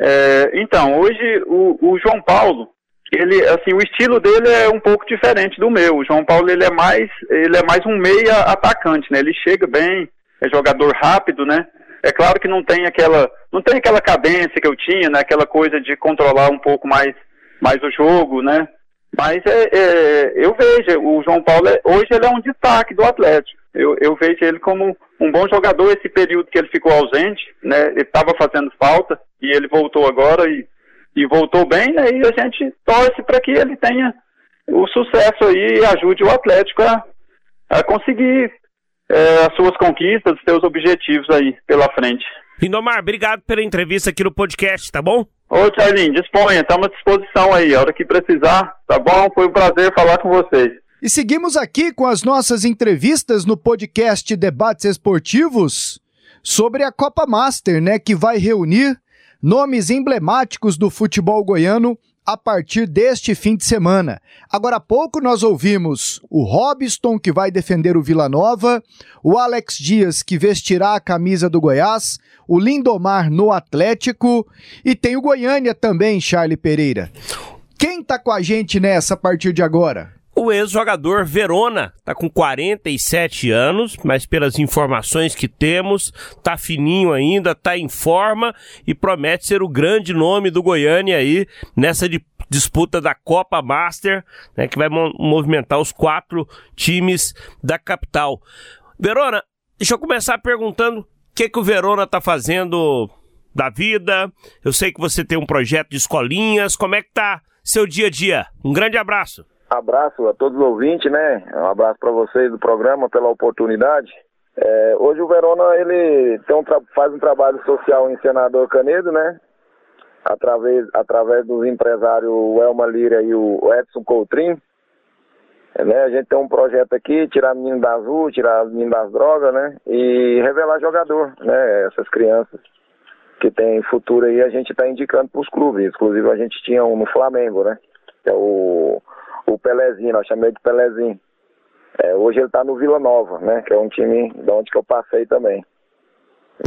É, então, hoje o, o, João Paulo, ele, assim, o estilo dele é um pouco diferente do meu. O João Paulo ele é mais, ele é mais um meia atacante, né? Ele chega bem, é jogador rápido, né? É claro que não tem aquela, não tem aquela cadência que eu tinha, né? Aquela coisa de controlar um pouco mais, mais o jogo, né? Mas é, é, eu vejo, o João Paulo, é, hoje ele é um destaque do Atlético. Eu, eu vejo ele como um bom jogador esse período que ele ficou ausente, né? Ele estava fazendo falta e ele voltou agora e, e voltou bem, né? E a gente torce para que ele tenha o sucesso aí e ajude o Atlético a, a conseguir é, as suas conquistas, seus objetivos aí pela frente. Lindomar, obrigado pela entrevista aqui no podcast, tá bom? Ô, Charlinho, disponha, estamos à disposição aí, a hora que precisar, tá bom? Foi um prazer falar com vocês. E seguimos aqui com as nossas entrevistas no podcast Debates Esportivos sobre a Copa Master, né, que vai reunir nomes emblemáticos do futebol goiano a partir deste fim de semana. Agora há pouco nós ouvimos o Robson, que vai defender o Vila Nova, o Alex Dias, que vestirá a camisa do Goiás, o Lindomar no Atlético e tem o Goiânia também, Charlie Pereira. Quem tá com a gente nessa a partir de agora? O ex-jogador Verona está com 47 anos, mas pelas informações que temos, tá fininho ainda, tá em forma e promete ser o grande nome do Goiânia aí nessa disputa da Copa Master, né, que vai movimentar os quatro times da capital. Verona, deixa eu começar perguntando o que, que o Verona tá fazendo da vida. Eu sei que você tem um projeto de escolinhas. Como é que tá seu dia a dia? Um grande abraço abraço a todos os ouvintes, né? Um abraço para vocês do programa pela oportunidade. É, hoje o Verona ele um faz um trabalho social em Senador Canedo, né? Através, através dos empresários Elma Lira e o Edson Coutrin. É, né? A gente tem um projeto aqui, tirar menino das ruas, tirar menino das drogas, né? E revelar jogador, né? Essas crianças que tem futuro aí, a gente está indicando para os clubes. Inclusive a gente tinha um no Flamengo, né? Que é o o Pelezinho, nós chamamos de Pelezinho. É, hoje ele está no Vila Nova, né? Que é um time de onde que eu passei também.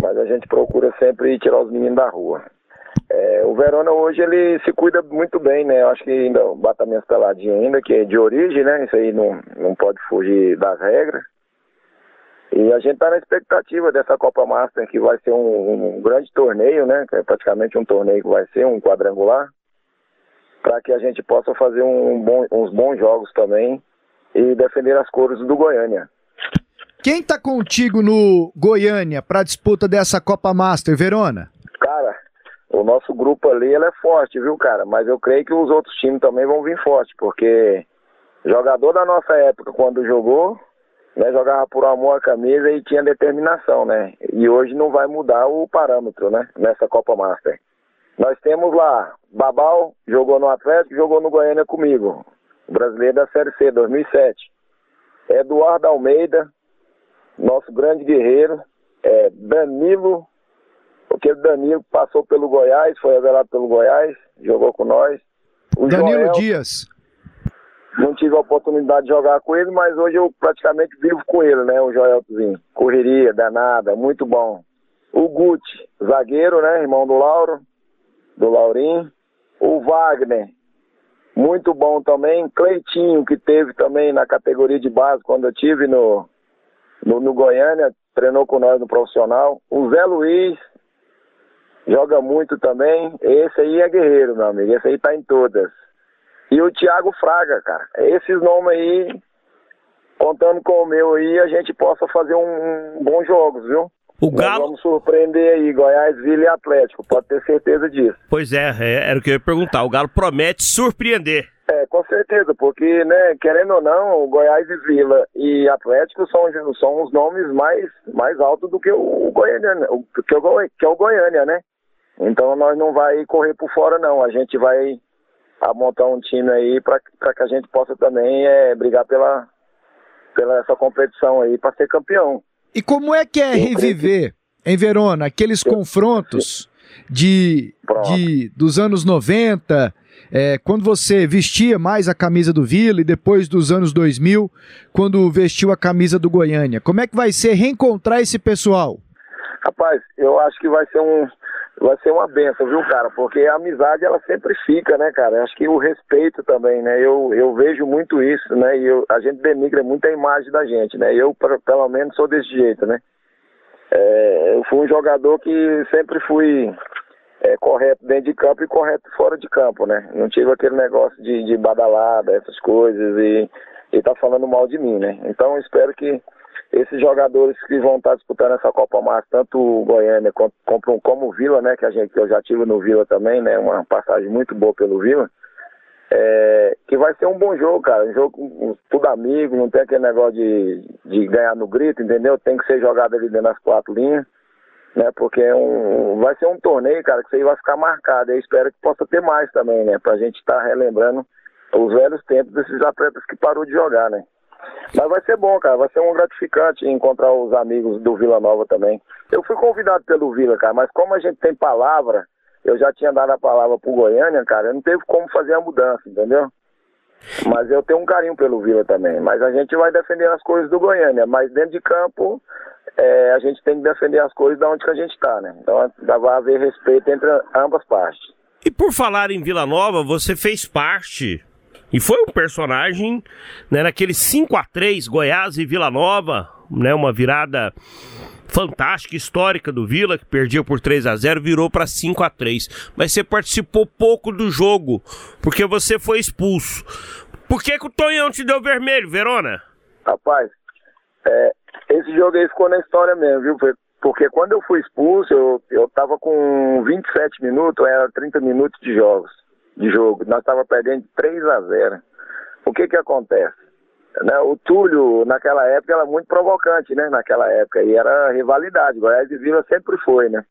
Mas a gente procura sempre tirar os meninos da rua. É, o Verona hoje ele se cuida muito bem, né? Eu acho que ainda bata minhas peladinhas ainda, que é de origem, né? Isso aí não, não pode fugir das regras. E a gente está na expectativa dessa Copa Master, que vai ser um, um grande torneio, né? Que é praticamente um torneio que vai ser um quadrangular para que a gente possa fazer um bom, uns bons jogos também e defender as cores do Goiânia. Quem tá contigo no Goiânia para a disputa dessa Copa Master, Verona? Cara, o nosso grupo ali é forte, viu, cara? Mas eu creio que os outros times também vão vir forte, porque jogador da nossa época, quando jogou, né, jogava por amor à camisa e tinha determinação, né? E hoje não vai mudar o parâmetro, né? Nessa Copa Master. Nós temos lá, Babal jogou no Atlético, jogou no Goiânia comigo. Brasileiro da Série C, 2007. Eduardo Almeida, nosso grande guerreiro. É, Danilo, porque o Danilo passou pelo Goiás, foi revelado pelo Goiás, jogou com nós. O Danilo Joel, Dias. Não tive a oportunidade de jogar com ele, mas hoje eu praticamente vivo com ele, né? O Joelzinho. Correria, danada, muito bom. O Guti, zagueiro, né? Irmão do Lauro, do Laurim. O Wagner, muito bom também. Cleitinho, que teve também na categoria de base quando eu tive no, no, no Goiânia, treinou com nós no profissional. O Zé Luiz, joga muito também. Esse aí é guerreiro, meu amigo. Esse aí tá em todas. E o Thiago Fraga, cara. Esses nomes aí, contando com o meu aí, a gente possa fazer um, um bons jogos, viu? O Galo. vamos surpreender aí, Goiás, Vila e Atlético, pode ter certeza disso. Pois é, é, era o que eu ia perguntar. O Galo promete surpreender. É, com certeza, porque, né, querendo ou não, o Goiás e Vila e Atlético são, são os nomes mais, mais altos do que o Goiânia, né? que, o, que é o Goiânia, né? Então nós não vai correr por fora, não. A gente vai montar um time aí para que a gente possa também é, brigar pela, pela essa competição aí para ser campeão. E como é que é reviver em Verona aqueles confrontos de, de dos anos 90, é, quando você vestia mais a camisa do Vila e depois dos anos 2000, quando vestiu a camisa do Goiânia? Como é que vai ser reencontrar esse pessoal? Rapaz, eu acho que vai ser um, vai ser uma benção, viu, cara? Porque a amizade, ela sempre fica, né, cara? Acho que o respeito também, né? Eu, eu vejo muito isso, né? E eu, a gente denigra muito a imagem da gente, né? Eu, pelo menos, sou desse jeito, né? É, eu fui um jogador que sempre fui é, correto dentro de campo e correto fora de campo, né? Não tive aquele negócio de, de badalada, essas coisas, e, e tá falando mal de mim, né? Então, espero que esses jogadores que vão estar disputando essa Copa Massa, tanto o Goiânia como, como o Vila, né, que a gente que eu já tive no Vila também, né, uma passagem muito boa pelo Vila, é, que vai ser um bom jogo, cara, um jogo tudo amigo, não tem aquele negócio de, de ganhar no grito, entendeu? Tem que ser jogado ali dentro das quatro linhas, né, porque é um, vai ser um torneio, cara, que isso aí vai ficar marcado, eu espero que possa ter mais também, né, pra gente estar tá relembrando os velhos tempos desses atletas que parou de jogar, né. Mas vai ser bom, cara. Vai ser um gratificante encontrar os amigos do Vila Nova também. Eu fui convidado pelo Vila, cara, mas como a gente tem palavra, eu já tinha dado a palavra pro Goiânia, cara, não teve como fazer a mudança, entendeu? Mas eu tenho um carinho pelo Vila também. Mas a gente vai defender as coisas do Goiânia. Mas dentro de campo, é, a gente tem que defender as coisas da onde que a gente está, né? Então vai haver respeito entre ambas partes. E por falar em Vila Nova, você fez parte e foi um personagem, né, naquele 5 a 3 Goiás e Vila Nova, né, uma virada fantástica, histórica do Vila, que perdia por 3 a 0 virou para 5 a 3 Mas você participou pouco do jogo, porque você foi expulso. Por que, que o Tonhão te deu vermelho, Verona? Rapaz, é, esse jogo aí ficou na história mesmo, viu? Porque quando eu fui expulso, eu, eu tava com 27 minutos, era 30 minutos de jogos de jogo. Nós estávamos perdendo 3 a 0. O que que acontece? Né, o Túlio, naquela época, era muito provocante, né? Naquela época. E era rivalidade. Goiás e Vila sempre foi, né?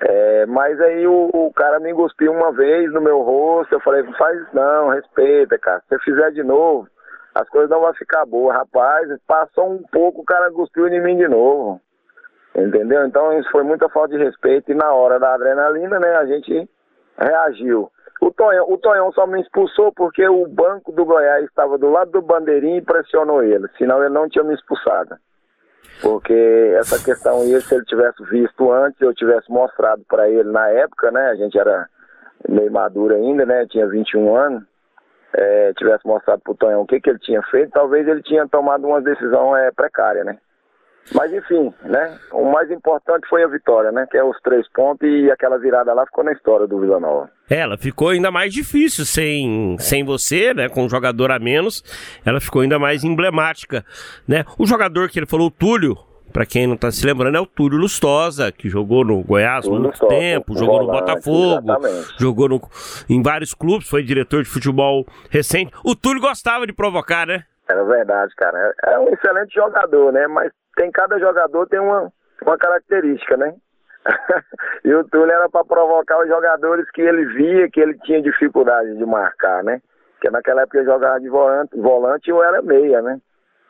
É, mas aí o, o, cara me enguspiu uma vez no meu rosto. Eu falei, não faz isso não, respeita, cara. Se fizer de novo, as coisas não vão ficar boas. Rapaz, passou um pouco, o cara cuspiu em mim de novo. Entendeu? Então isso foi muita falta de respeito. E na hora da adrenalina, né, a gente reagiu. O Tonhão, o Tonhão só me expulsou porque o banco do Goiás estava do lado do bandeirinho e pressionou ele, senão ele não tinha me expulsado. Porque essa questão aí, se ele tivesse visto antes, eu tivesse mostrado para ele na época, né? A gente era meio maduro ainda, né? Tinha 21 anos. É, tivesse mostrado pro Tonhão o que, que ele tinha feito, talvez ele tinha tomado uma decisão é, precária, né? Mas enfim, né? O mais importante foi a vitória, né? Que é os três pontos e aquela virada lá ficou na história do Vila Nova. Ela ficou ainda mais difícil sem, sem você, né? Com um jogador a menos, ela ficou ainda mais emblemática, né? O jogador que ele falou, o Túlio, para quem não tá se lembrando, é o Túlio Lustosa, que jogou no Goiás por muito Lustosa, tempo, jogou no Botafogo, exatamente. jogou no, em vários clubes, foi diretor de futebol recente. O Túlio gostava de provocar, né? Era verdade, cara. É um excelente jogador, né? Mas tem cada jogador tem uma, uma característica, né? e o Túlio era para provocar os jogadores que ele via que ele tinha dificuldade de marcar, né? Porque naquela época ele jogava de volante, volante era meia, né?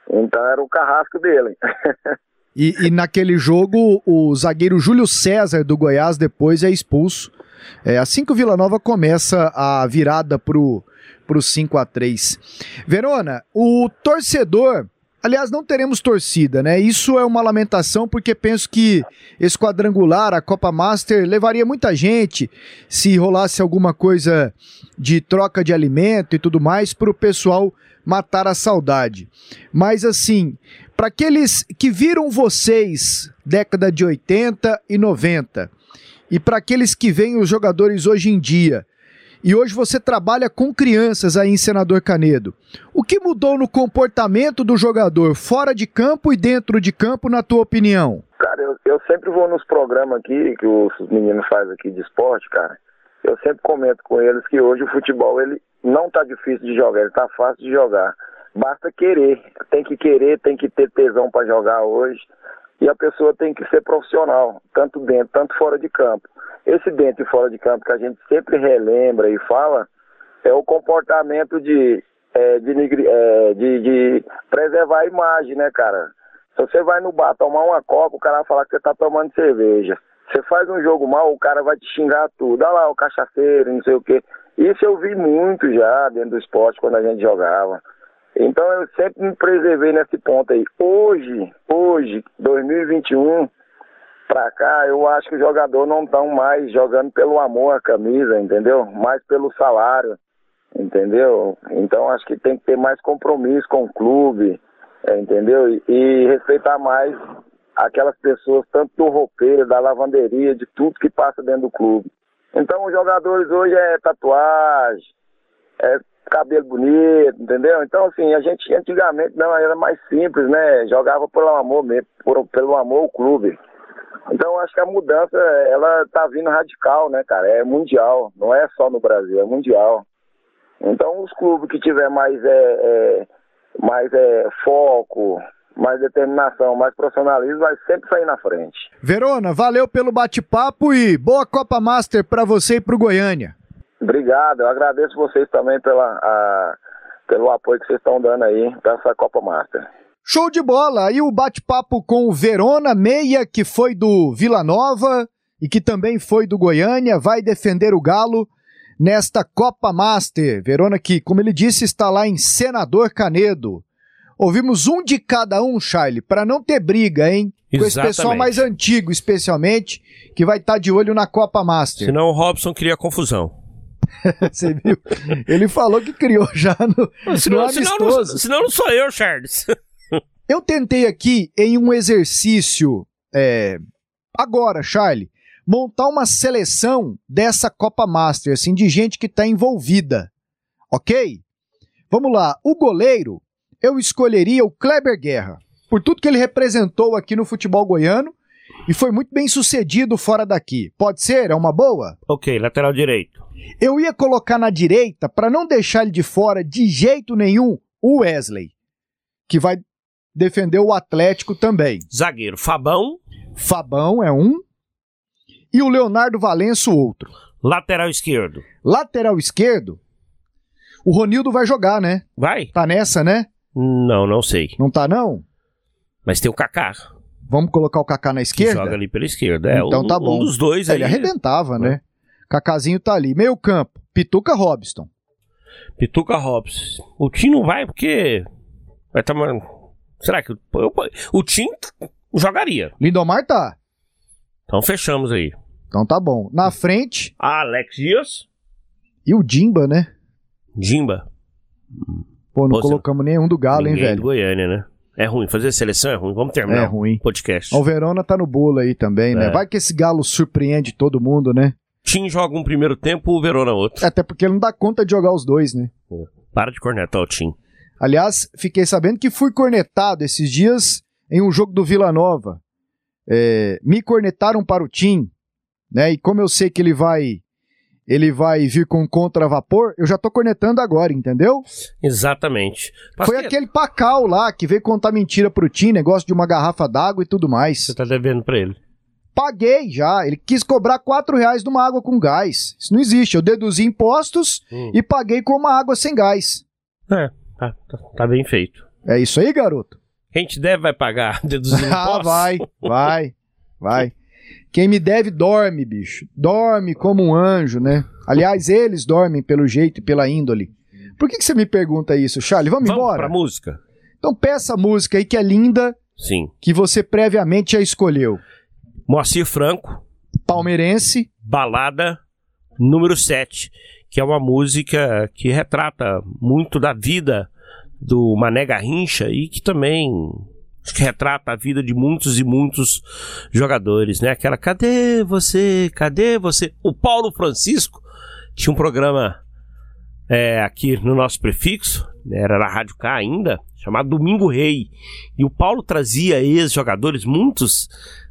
Então era o carrasco dele. e, e, naquele jogo, o zagueiro Júlio César do Goiás depois é expulso. É, assim que o Vila Nova começa a virada pro, pro 5 a 3 Verona, o torcedor Aliás, não teremos torcida, né? Isso é uma lamentação porque penso que esse quadrangular, a Copa Master, levaria muita gente se rolasse alguma coisa de troca de alimento e tudo mais para o pessoal matar a saudade. Mas assim, para aqueles que viram vocês década de 80 e 90 e para aqueles que veem os jogadores hoje em dia, e hoje você trabalha com crianças aí em Senador Canedo. O que mudou no comportamento do jogador fora de campo e dentro de campo, na tua opinião? Cara, eu, eu sempre vou nos programas aqui que os meninos fazem aqui de esporte, cara. Eu sempre comento com eles que hoje o futebol ele não tá difícil de jogar, ele tá fácil de jogar. Basta querer, tem que querer, tem que ter tesão para jogar hoje. E a pessoa tem que ser profissional, tanto dentro, tanto fora de campo. Esse dentro e fora de campo que a gente sempre relembra e fala é o comportamento de, é, de, é, de, de, preservar a imagem, né, cara? Se você vai no bar tomar uma coca, o cara vai falar que você tá tomando cerveja. Você faz um jogo mal, o cara vai te xingar tudo. Olha lá, o cachaceiro, não sei o quê. Isso eu vi muito já dentro do esporte quando a gente jogava. Então eu sempre me preservei nesse ponto aí. Hoje, hoje, 2021, pra cá, eu acho que os jogadores não estão mais jogando pelo amor à camisa, entendeu? Mais pelo salário, entendeu? Então acho que tem que ter mais compromisso com o clube, é, entendeu? E, e, respeitar mais aquelas pessoas, tanto do roupeiro, da lavanderia, de tudo que passa dentro do clube. Então os jogadores hoje é tatuagem, é cabelo bonito, entendeu? Então assim, a gente antigamente não era mais simples, né? Jogava pelo amor mesmo, por, pelo amor ao clube. Então acho que a mudança ela tá vindo radical, né, cara? É mundial, não é só no Brasil, é mundial. Então os clubes que tiver mais é, é mais é, foco, mais determinação, mais profissionalismo, vai sempre sair na frente. Verona, valeu pelo bate-papo e boa Copa Master para você e para o Goiânia. Obrigado, eu agradeço vocês também pela, a, pelo apoio que vocês estão dando aí para essa Copa Master. Show de bola! Aí o bate-papo com o Verona Meia, que foi do Vila Nova e que também foi do Goiânia, vai defender o Galo nesta Copa Master. Verona que, como ele disse, está lá em Senador Canedo. Ouvimos um de cada um, Charlie, para não ter briga, hein? Com esse pessoal mais antigo, especialmente, que vai estar tá de olho na Copa Master. Senão o Robson cria confusão. Você viu? Ele falou que criou já no, senão, no amistoso. Senão, senão não sou eu, Charles. Eu tentei aqui em um exercício é, agora, Charlie, montar uma seleção dessa Copa Master, assim, de gente que está envolvida. Ok? Vamos lá. O goleiro, eu escolheria o Kleber Guerra, por tudo que ele representou aqui no futebol goiano e foi muito bem sucedido fora daqui. Pode ser? É uma boa? Ok, lateral direito. Eu ia colocar na direita, para não deixar ele de fora de jeito nenhum, o Wesley, que vai defendeu o Atlético também. Zagueiro, Fabão. Fabão é um. E o Leonardo Valenço, outro. Lateral esquerdo. Lateral esquerdo. O Ronildo vai jogar, né? Vai. Tá nessa, né? Não, não sei. Não tá, não? Mas tem o Kaká. Vamos colocar o Kaká na esquerda? Que joga ali pela esquerda. É, então tá bom. Um dos dois. Ele arrebentava, né? Cacazinho tá ali. Meio campo. Pituca Robson. Pituca Robson. O Tim não vai porque vai tomar Será que eu, eu, o Tim jogaria? Lindomar tá. Então fechamos aí. Então tá bom. Na frente. Alex Dias. E o Dimba, né? Dimba. Pô, não Pô, colocamos nenhum do Galo, hein, velho? do Goiânia, né? É ruim, fazer seleção é ruim. Vamos terminar é ruim. o podcast. O Verona tá no bolo aí também, né? É. Vai que esse Galo surpreende todo mundo, né? Tim joga um primeiro tempo, o Verona outro. Até porque ele não dá conta de jogar os dois, né? Para de cornetar o Tim. Aliás, fiquei sabendo que fui cornetado esses dias em um jogo do Vila Nova. É, me cornetaram para o Tim, né? E como eu sei que ele vai ele vai vir com contravapor, eu já tô cornetando agora, entendeu? Exatamente. Foi aquele pacal lá que veio contar mentira pro Tim, negócio de uma garrafa d'água e tudo mais. Você tá devendo pra ele. Paguei já. Ele quis cobrar 4 reais numa água com gás. Isso não existe. Eu deduzi impostos Hum. e paguei com uma água sem gás. É, tá, tá, tá bem feito. É isso aí, garoto? Quem te deve vai pagar deduzindo ah, impostos. vai, vai, vai. Quem me deve dorme, bicho. Dorme como um anjo, né? Aliás, eles dormem pelo jeito e pela índole. Por que, que você me pergunta isso, Charlie? Vamos, Vamos embora? pra música? Então peça a música aí que é linda, Sim. que você previamente já escolheu. Moacir Franco, Palmeirense, Balada número 7, que é uma música que retrata muito da vida do Mané Garrincha e que também que retrata a vida de muitos e muitos jogadores, né? Aquela cadê você? Cadê você? O Paulo Francisco tinha um programa é, aqui no nosso prefixo, né, era na Rádio K ainda, chamado Domingo Rei. E o Paulo trazia ex-jogadores, muitos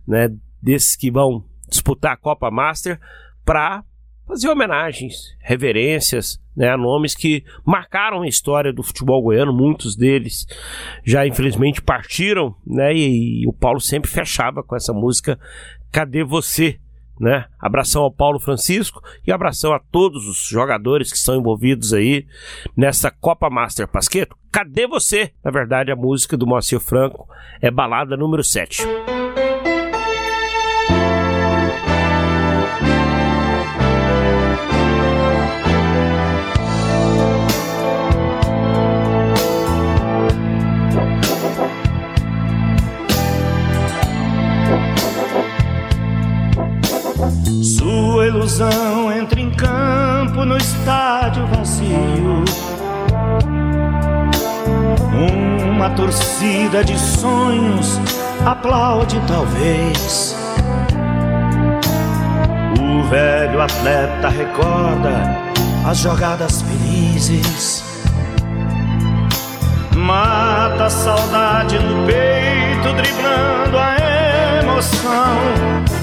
né, desses que vão disputar a Copa Master, para fazer homenagens, reverências né, nomes que marcaram a história do futebol goiano. Muitos deles já infelizmente partiram, né, e, e o Paulo sempre fechava com essa música Cadê Você? Né? Abração ao Paulo Francisco e abração a todos os jogadores que estão envolvidos aí nessa Copa Master Pasqueto. Cadê você? Na verdade, a música do Moacir Franco é balada número 7. Ilusão entra em campo no estádio vazio. Uma torcida de sonhos aplaude, talvez. O velho atleta recorda as jogadas felizes. Mata a saudade no peito, driblando a emoção.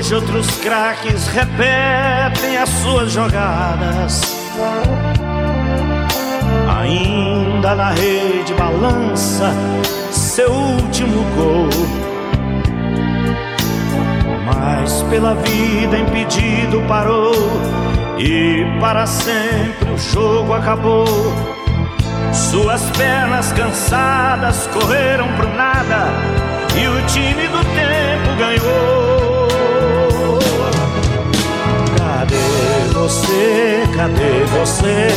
Hoje outros craques repetem as suas jogadas. Ainda na rede balança seu último gol. Mas pela vida impedido parou e para sempre o jogo acabou. Suas pernas cansadas correram pro nada e o time do tempo ganhou. Você? Cadê você?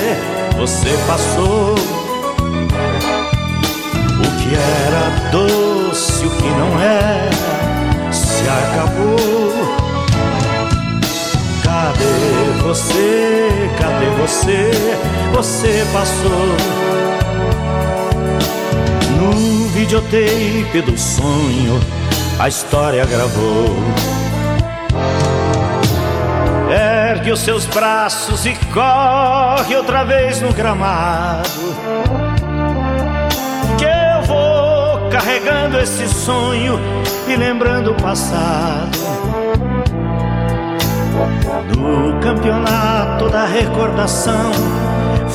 Você passou. O que era doce, o que não era, se acabou. Cadê você? Cadê você? Você passou. No videotape do sonho, a história gravou. Ergue os seus braços e corre outra vez no gramado. Que eu vou carregando esse sonho e lembrando o passado. No campeonato da recordação,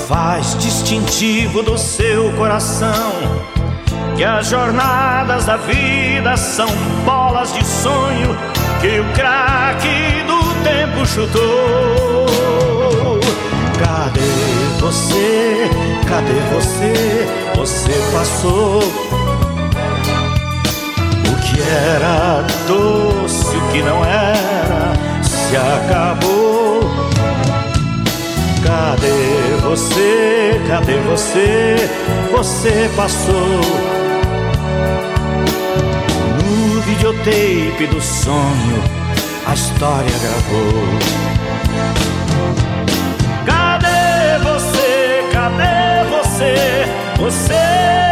faz distintivo do seu coração. Que as jornadas da vida são bolas de sonho que o craque tempo chutou. Cadê você? Cadê você? Você passou. O que era doce, o que não era, se acabou. Cadê você? Cadê você? Você passou. No videotape do sonho, a história gravou. Cadê você? Cadê você? Você